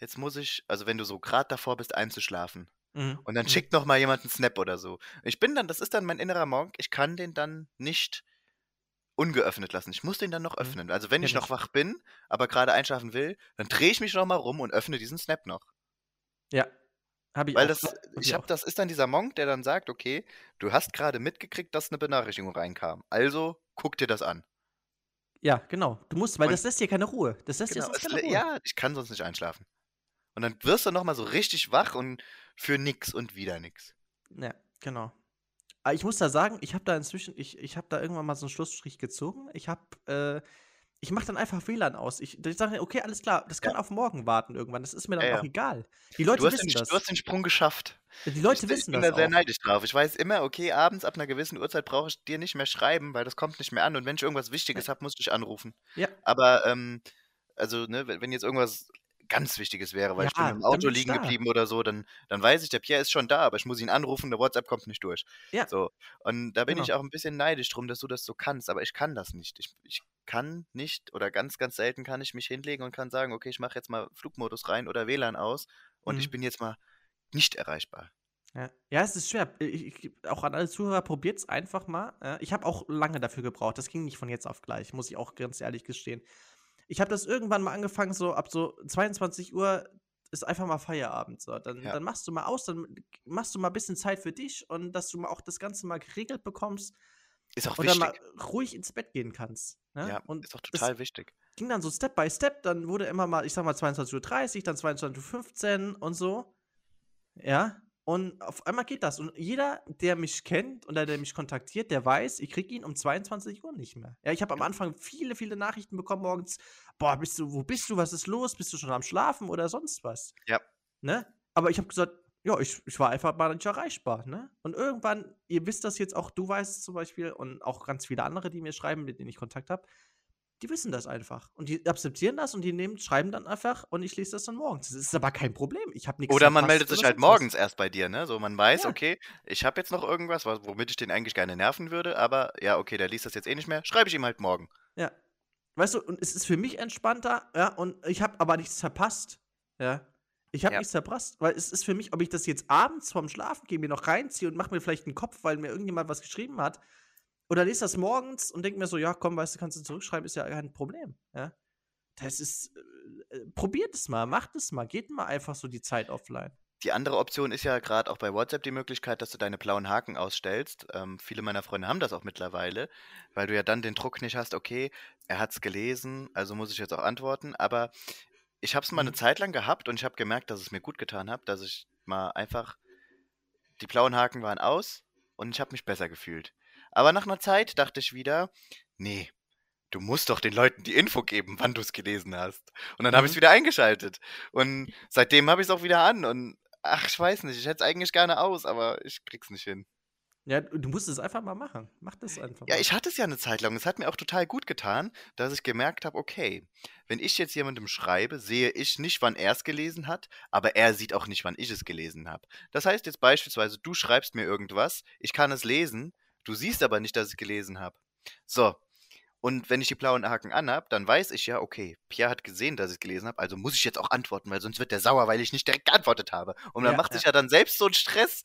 jetzt muss ich, also wenn du so gerade davor bist einzuschlafen mhm, und dann mhm. schickt noch mal jemand einen Snap oder so. Ich bin dann, das ist dann mein innerer Monk, ich kann den dann nicht ungeöffnet lassen. Ich muss den dann noch Mhm. öffnen. Also wenn ich noch wach bin, aber gerade einschlafen will, dann drehe ich mich noch mal rum und öffne diesen Snap noch. Ja. Habe ich Weil auch. das, ich ich hab, auch. das ist dann dieser Monk, der dann sagt, okay, du hast gerade mitgekriegt, dass eine Benachrichtigung reinkam. Also guck dir das an. Ja, genau. Du musst, weil Und- das lässt dir keine Ruhe. Das lässt dir Genau, sonst es, keine Ruhe. ja, ich kann sonst nicht einschlafen. Und dann wirst du noch mal so richtig wach und für nix und wieder nix. Ja, genau. Aber ich muss da sagen, ich habe da inzwischen, ich, ich habe da irgendwann mal so einen Schlussstrich gezogen. Ich habe, äh, ich mache dann einfach WLAN aus. Ich, ich sage, okay, alles klar, das kann auf morgen warten irgendwann. Das ist mir dann Ja, auch ja. egal. Die Leute Du wissen den, das. du hast den Sprung geschafft. Die Leute ich, wissen ich bin das da sehr auch. neidisch drauf. Ich weiß immer, okay, abends ab einer gewissen Uhrzeit brauche ich dir nicht mehr schreiben, weil das kommt nicht mehr an. Und wenn ich irgendwas Wichtiges habe, muss ich dich anrufen. Ja. Aber, ähm, also, ne, wenn jetzt irgendwas ganz Wichtiges wäre, weil ich bin Ja, im Auto ich liegen geblieben oder so, dann, dann weiß ich, der Pierre ist schon da, aber ich muss ihn anrufen, der WhatsApp kommt nicht durch. Ja. So. Und da bin ich Genau. auch ein bisschen neidisch drum, dass du das so kannst, aber ich kann das nicht. Ich, ich kann nicht oder ganz, ganz selten kann ich mich hinlegen und kann sagen, okay, ich mache jetzt mal Flugmodus rein oder WLAN aus und ich Mhm. bin jetzt mal nicht erreichbar. Ja. ja, es ist schwer. Ich, ich, auch an alle Zuhörer, probiert es einfach mal. Ja, Ich habe auch lange dafür gebraucht. Das ging nicht von jetzt auf gleich, muss ich auch ganz ehrlich gestehen. Ich habe das irgendwann mal angefangen, so ab so 22 Uhr ist einfach mal Feierabend. So. Dann, Ja. dann machst du mal aus, dann machst du mal ein bisschen Zeit für dich und dass du mal auch das Ganze mal geregelt bekommst Ist auch und dann wichtig. mal ruhig ins Bett gehen kannst. Ne? Ja, und ist auch total wichtig. ging dann so Step by Step. Dann wurde immer mal, ich sag mal 22.30 Uhr, dann 22.15 Uhr und so. Ja. Und auf einmal geht das. Und jeder, der mich kennt oder der mich kontaktiert, der weiß, ich kriege ihn um 22 Uhr nicht mehr. Ja, ich habe am Anfang viele, viele Nachrichten bekommen morgens. Boah, bist du, wo bist du? Was ist los? Bist du schon am Schlafen oder sonst was? Ja. Ne? Aber ich habe gesagt, ja, ich, ich war einfach mal nicht erreichbar, ne? Und irgendwann, ihr wisst das jetzt auch, du weißt es zum Beispiel und auch ganz viele andere, die mir schreiben, mit denen ich Kontakt habe, die wissen das einfach. Und die akzeptieren das und die nehmen, schreiben dann einfach und ich lese das dann morgens. Das ist aber kein Problem. Ich habe nichts Oder man meldet sich halt sonst was. morgens erst bei dir, ne? So, man weiß, Ja. okay, ich habe jetzt noch irgendwas, was- womit ich den eigentlich gerne nerven würde, aber ja, okay, der liest das jetzt eh nicht mehr, schreibe ich ihm halt morgen. Ja. Weißt du, und es ist für mich entspannter, ja, und ich habe aber nichts verpasst. Ja. Ich habe Ja. nichts verpasst, weil es ist für mich, ob ich das jetzt abends vorm Schlafen gehen mir noch reinziehe und mache mir vielleicht einen Kopf, weil mir irgendjemand was geschrieben hat, oder lese das morgens und denke mir so, ja, komm, weißt du, kannst du zurückschreiben, ist ja kein Problem. Ja. Das ist, äh, probiert es mal, macht es mal, geht mal einfach so die Zeit offline. Die andere Option ist ja gerade auch bei WhatsApp die Möglichkeit, dass du deine blauen Haken ausstellst. Ähm, viele meiner Freunde haben das auch mittlerweile, weil du ja dann den Druck nicht hast, okay, er hat es gelesen, also muss ich jetzt auch antworten. Aber ich habe es mal eine Mhm. Zeit lang gehabt und ich habe gemerkt, dass es mir gut getan hat, dass ich mal einfach, die blauen Haken waren aus und ich habe mich besser gefühlt. Aber nach einer Zeit dachte ich wieder, nee, du musst doch den Leuten die Info geben, wann du es gelesen hast. Und dann habe ich es Mhm. wieder eingeschaltet. Und seitdem habe ich es auch wieder an. Und ach, ich weiß nicht, ich hätte es eigentlich gerne aus, aber ich krieg's nicht hin. Ja, du du musst es einfach mal machen. Mach das einfach Ja, mal. ich hatte es ja eine Zeit lang. Es hat mir auch total gut getan, dass ich gemerkt habe, okay, wenn ich jetzt jemandem schreibe, sehe ich nicht, wann er es gelesen hat, aber er sieht auch nicht, wann ich es gelesen habe. Das heißt jetzt beispielsweise, du schreibst mir irgendwas, ich kann es lesen, du siehst aber nicht, dass ich gelesen habe. So. Und wenn ich die blauen Haken anhab, dann weiß ich ja, okay, Pierre hat gesehen, dass ich es gelesen habe, also muss ich jetzt auch antworten, weil sonst wird der sauer, weil ich nicht direkt geantwortet habe. Und man Ja, macht ja. sich ja dann selbst so einen Stress.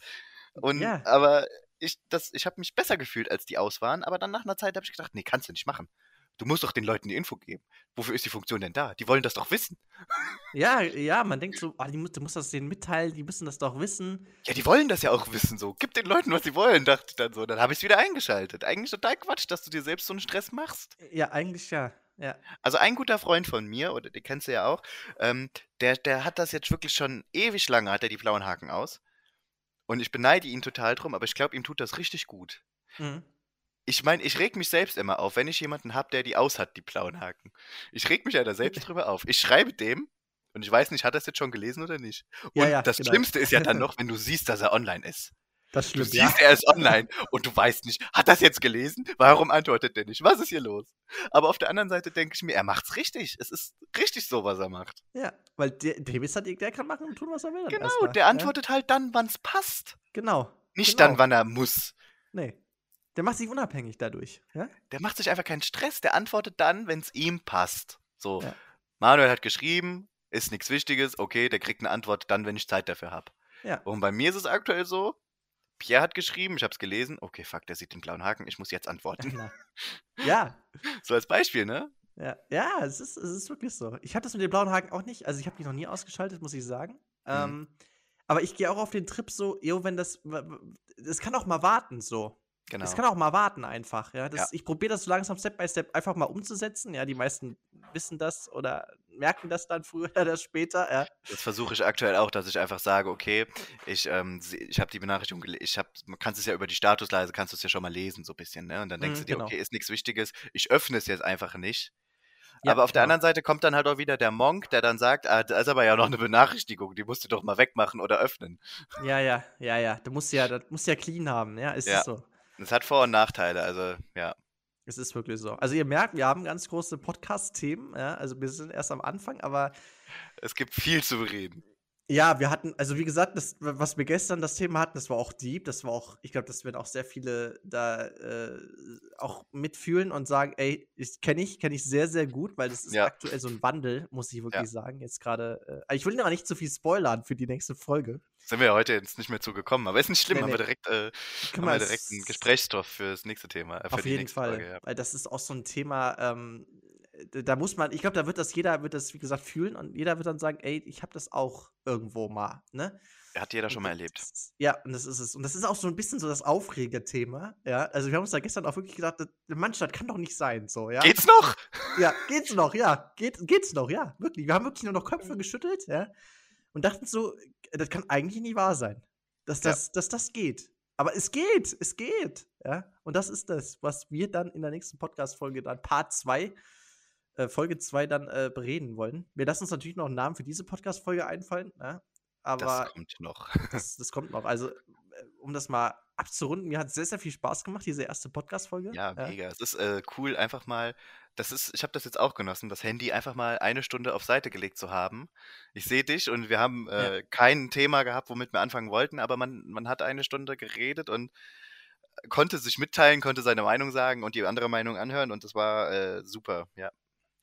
Und Ja. aber ich, das, ich habe mich besser gefühlt, als die aus waren, aber dann nach einer Zeit habe ich gedacht, nee, kannst du nicht machen. Du musst doch den Leuten die Info geben. Wofür ist die Funktion denn da? Die wollen das doch wissen. Ja, ja, man denkt so, ah, die, du musst das denen mitteilen, die müssen das doch wissen. Ja, die wollen das ja auch wissen, so. Gib den Leuten, was sie wollen, dachte ich dann so. Dann habe ich es wieder eingeschaltet. Eigentlich total Quatsch, dass du dir selbst so einen Stress machst. Ja, eigentlich ja. Ja. Also ein guter Freund von mir, oder den kennst du ja auch, ähm, der, der hat das jetzt wirklich schon ewig lange, hat er die blauen Haken aus. Und ich beneide ihn total drum, aber ich glaube, ihm tut das richtig gut. Mhm. Ich meine, ich reg mich selbst immer auf, wenn ich jemanden habe, der die aus hat, die blauen Haken. Ich reg mich ja da selbst drüber auf. Ich schreibe dem und ich weiß nicht, hat er es jetzt schon gelesen oder nicht. Und Ja, ja, das genau. Schlimmste ist ja dann [laughs] noch, wenn du siehst, dass er online ist. Das Du stimmt, ja. siehst, er ist online und du weißt nicht, hat er es jetzt gelesen? Warum antwortet der nicht? Was ist hier los? Aber auf der anderen Seite denke ich mir, er macht's richtig. Es ist richtig so, was er macht. Ja, weil der, der, ist halt, der kann machen und tun, was er will. Genau, erstmal, der ja? antwortet halt dann, wann's passt. Genau. Nicht genau. dann, wann er muss. Nee. Der macht sich unabhängig dadurch. Ja? Der macht sich einfach keinen Stress, der antwortet dann, wenn es ihm passt. So, Ja. Manuel hat geschrieben, ist nichts Wichtiges, okay, der kriegt eine Antwort dann, wenn ich Zeit dafür habe. Ja. Und bei mir ist es aktuell so, Pierre hat geschrieben, ich habe es gelesen, okay, fuck, der sieht den blauen Haken, ich muss jetzt antworten. Ja. [laughs] so als Beispiel, ne? Ja, ja es, ist, es ist wirklich so. Ich habe das mit den blauen Haken auch nicht. Also, ich habe die noch nie ausgeschaltet, muss ich sagen. Mhm. Ähm, aber ich gehe auch auf den Trip so, jo, wenn das. Es kann auch mal warten, so. Genau. Es kann auch mal warten einfach, ja. Das, Ja. Ich probiere das so langsam Step by Step einfach mal umzusetzen. Ja, die meisten wissen das oder merken das dann früher [laughs] oder später, ja. Das versuche ich aktuell auch, dass ich einfach sage, okay, ich, ähm, ich habe die Benachrichtigung gelesen, ich habe, man kann es ja über die Statusleise, kannst du es ja schon mal lesen, so ein bisschen, ne? Und dann denkst Mhm, du dir, genau. okay, ist nichts Wichtiges, ich öffne es jetzt einfach nicht. Ja, aber auf der genau. anderen Seite kommt dann halt auch wieder der Monk, der dann sagt, ah, da ist aber ja noch eine Benachrichtigung, die musst du doch mal wegmachen oder öffnen. Ja, ja, ja, ja. Du musst ja, das musst ja clean haben, ja. Es Ja. ist so. Das hat Vor- und Nachteile, also ja. Es ist wirklich so. Also ihr merkt, wir haben ganz große Podcast-Themen, ja. Also wir sind erst am Anfang, aber Es gibt viel zu bereden. Ja, wir hatten, also wie gesagt, das, was wir gestern das Thema hatten, das war auch deep, das war auch, ich glaube, das werden auch sehr viele da äh, auch mitfühlen und sagen, ey, ich kenne ich, kenne ich sehr, sehr gut, weil das ist Ja. aktuell so ein Wandel, muss ich wirklich Ja. sagen. Jetzt gerade, äh, ich will aber nicht zu viel spoilern für die nächste Folge. Sind wir ja heute jetzt nicht mehr zugekommen, aber ist nicht schlimm, Nee, haben wir nee. direkt, äh, haben wir direkt einen es- Gesprächsstoff für das nächste Thema. Äh, Auf jeden Fall, Folge, ja. weil das ist auch so ein Thema, ähm, da muss man, ich glaube, da wird das jeder, wird das, wie gesagt, fühlen und jeder wird dann sagen, ey, ich habe das auch irgendwo mal, ne? Hat jeder schon mal erlebt. ist- Ja, und das ist es. Und das ist auch so ein bisschen so das Aufregerthema. Ja, also wir haben uns da gestern auch wirklich gedacht, das- Mann, das kann doch nicht sein, so, ja. Geht's noch? Ja, geht's noch, ja. Geht, geht's noch, ja. Wirklich. Wir haben wirklich nur noch Mhm. Köpfe geschüttelt, ja. Und dachten so, das kann eigentlich nie wahr sein. Dass Ja. das, dass das geht. Aber es geht, es geht. Ja? Und das ist das, was wir dann in der nächsten Podcast-Folge, dann Part 2, äh, Folge 2 dann äh, bereden wollen. Wir lassen uns natürlich noch einen Namen für diese Podcast-Folge einfallen. Ja? Aber Das kommt noch. das, das kommt noch. Also, äh, um das mal abzurunden, mir hat es sehr, sehr viel Spaß gemacht, diese erste Podcast-Folge. Ja, mega. Es ist äh, cool, einfach mal. Das ist, ich habe das jetzt auch genossen, das Handy einfach mal eine Stunde auf Seite gelegt zu haben. Ich sehe dich und wir haben Ja. äh, kein Thema gehabt, womit wir anfangen wollten, aber man, man hat eine Stunde geredet und konnte sich mitteilen, konnte seine Meinung sagen und die andere Meinung anhören und das war äh, super, ja.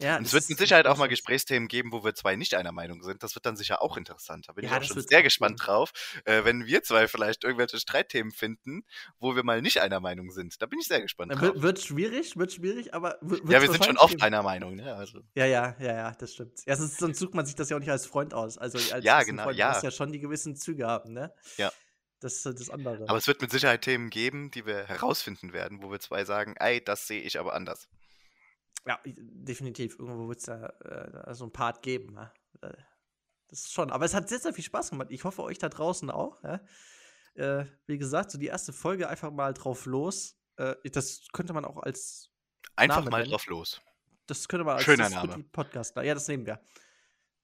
Ja, Und es wird mit Sicherheit auch mal Gesprächsthemen geben, wo wir zwei nicht einer Meinung sind. Das wird dann sicher auch interessant. Da bin Ja, ich auch schon sehr gespannt drauf, äh, wenn wir zwei vielleicht irgendwelche Streitthemen finden, wo wir mal nicht einer Meinung sind. Da bin ich sehr gespannt drauf. Wird, wird schwierig, wird schwierig, aber Ja, wir sind schon oft geben. einer Meinung, ne? Also, Ja, ja, ja, ja, das stimmt. Ja, sonst, sonst sucht man sich das ja auch nicht als Freund aus. Also als Ja, genau, Freund ja. muss ja schon die gewissen Züge haben, ne? Ja. Das ist das andere. aber es wird mit Sicherheit Themen geben, die wir herausfinden werden, wo wir zwei sagen, ey, das sehe ich aber anders. Ja, definitiv. Irgendwo wird es ja äh, so ein Part geben. Ja? Äh, Das ist schon. Aber es hat sehr, sehr viel Spaß gemacht. Ich hoffe, euch da draußen auch. Ja? Äh, wie gesagt, so die erste Folge einfach mal drauf los. Äh, das könnte man auch als Einfach Name mal nennen. drauf los. Das könnte man als Schöner Name. Podcast. Ja, das nehmen wir.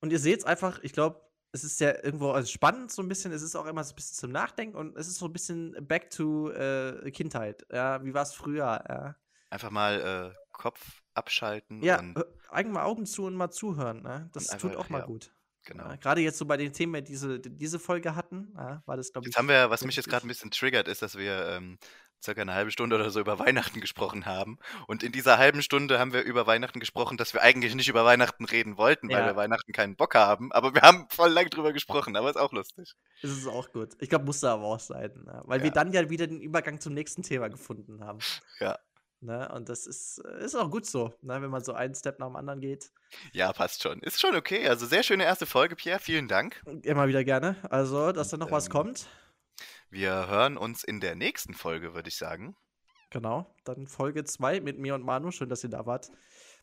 Und ihr seht einfach, ich glaube, es ist ja irgendwo also spannend so ein bisschen. Es ist auch immer so ein bisschen zum Nachdenken und es ist so ein bisschen back to äh, Kindheit. Ja, wie war es früher? Ja, Einfach mal äh, Kopf abschalten ja und äh, eigentlich mal Augen zu und mal zuhören. Ne? Das Und tut einfach, auch mal ja, gut. genau. Ja, Gerade jetzt so bei den Themen, die diese, die diese Folge hatten, ja, war das, glaube ich. Jetzt haben wir, was mich jetzt gerade ein bisschen triggert, ist, dass wir ähm, circa eine halbe Stunde oder so über Weihnachten gesprochen haben. Und in dieser halben Stunde haben wir über Weihnachten gesprochen, dass wir eigentlich nicht über Weihnachten reden wollten, weil wir Weihnachten keinen Bock haben. Aber wir haben voll lang drüber gesprochen, aber ist auch lustig. Das ist auch gut. Ich glaube, musste aber auch sein. Ne? Weil wir dann ja wieder den Übergang zum nächsten Thema gefunden haben. Ja. Ne? Und das ist, äh, ist auch gut so, ne? wenn man so einen Step nach dem anderen geht. Ja, passt schon. Ist schon okay. Also sehr schöne erste Folge, Pierre. Vielen Dank. Immer wieder gerne. Also, dass da noch was ähm, kommt. Wir hören uns in der nächsten Folge, würde ich sagen. Genau. Dann Folge 2 mit mir und Manu. Schön, dass ihr da wart.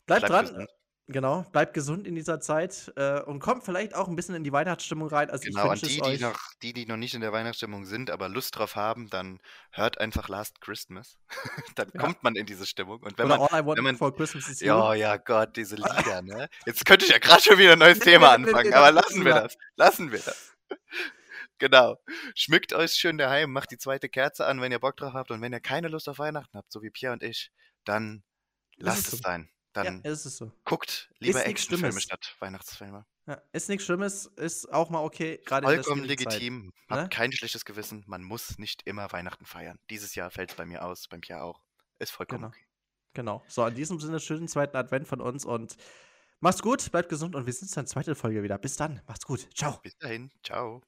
Bleibt Bleibt dran. gesund. Genau. Bleibt gesund in dieser Zeit äh, und kommt vielleicht auch ein bisschen in die Weihnachtsstimmung rein. Also, Genau, an wünsche die, die noch, die, die noch nicht in der Weihnachtsstimmung sind, aber Lust drauf haben, dann hört einfach Last Christmas. [laughs] dann Ja. kommt man in diese Stimmung. Und wenn Oder man All I Want wenn man- for Christmas is You. Ja, ja, Gott, diese [laughs] Lieder, ne? Jetzt könnte ich ja gerade schon wieder ein neues [laughs] Thema anfangen, mit- aber lassen wir das. Lassen wir das. Genau. Schmückt euch schön daheim, macht die zweite Kerze an, wenn ihr Bock drauf habt. Und wenn ihr keine Lust auf Weihnachten habt, so wie Pierre und ich, dann lasst es sein. Dann ja, ist es so. guckt lieber Actionfilme statt Weihnachtsfilme. Ja, ist nichts Schlimmes, ist auch mal okay, gerade Vollkommen Zeit. legitim. ne? Habt kein schlechtes Gewissen. Man muss nicht immer Weihnachten feiern. Dieses Jahr fällt es bei mir aus, beim Pierre auch. Ist vollkommen Genau. okay. Genau. So, in diesem Sinne, schönen zweiten Advent von uns und macht's gut, bleibt gesund und wir sehen uns dann in der zweiten Folge wieder. Bis dann, macht's gut. Ciao. Bis dahin. Ciao.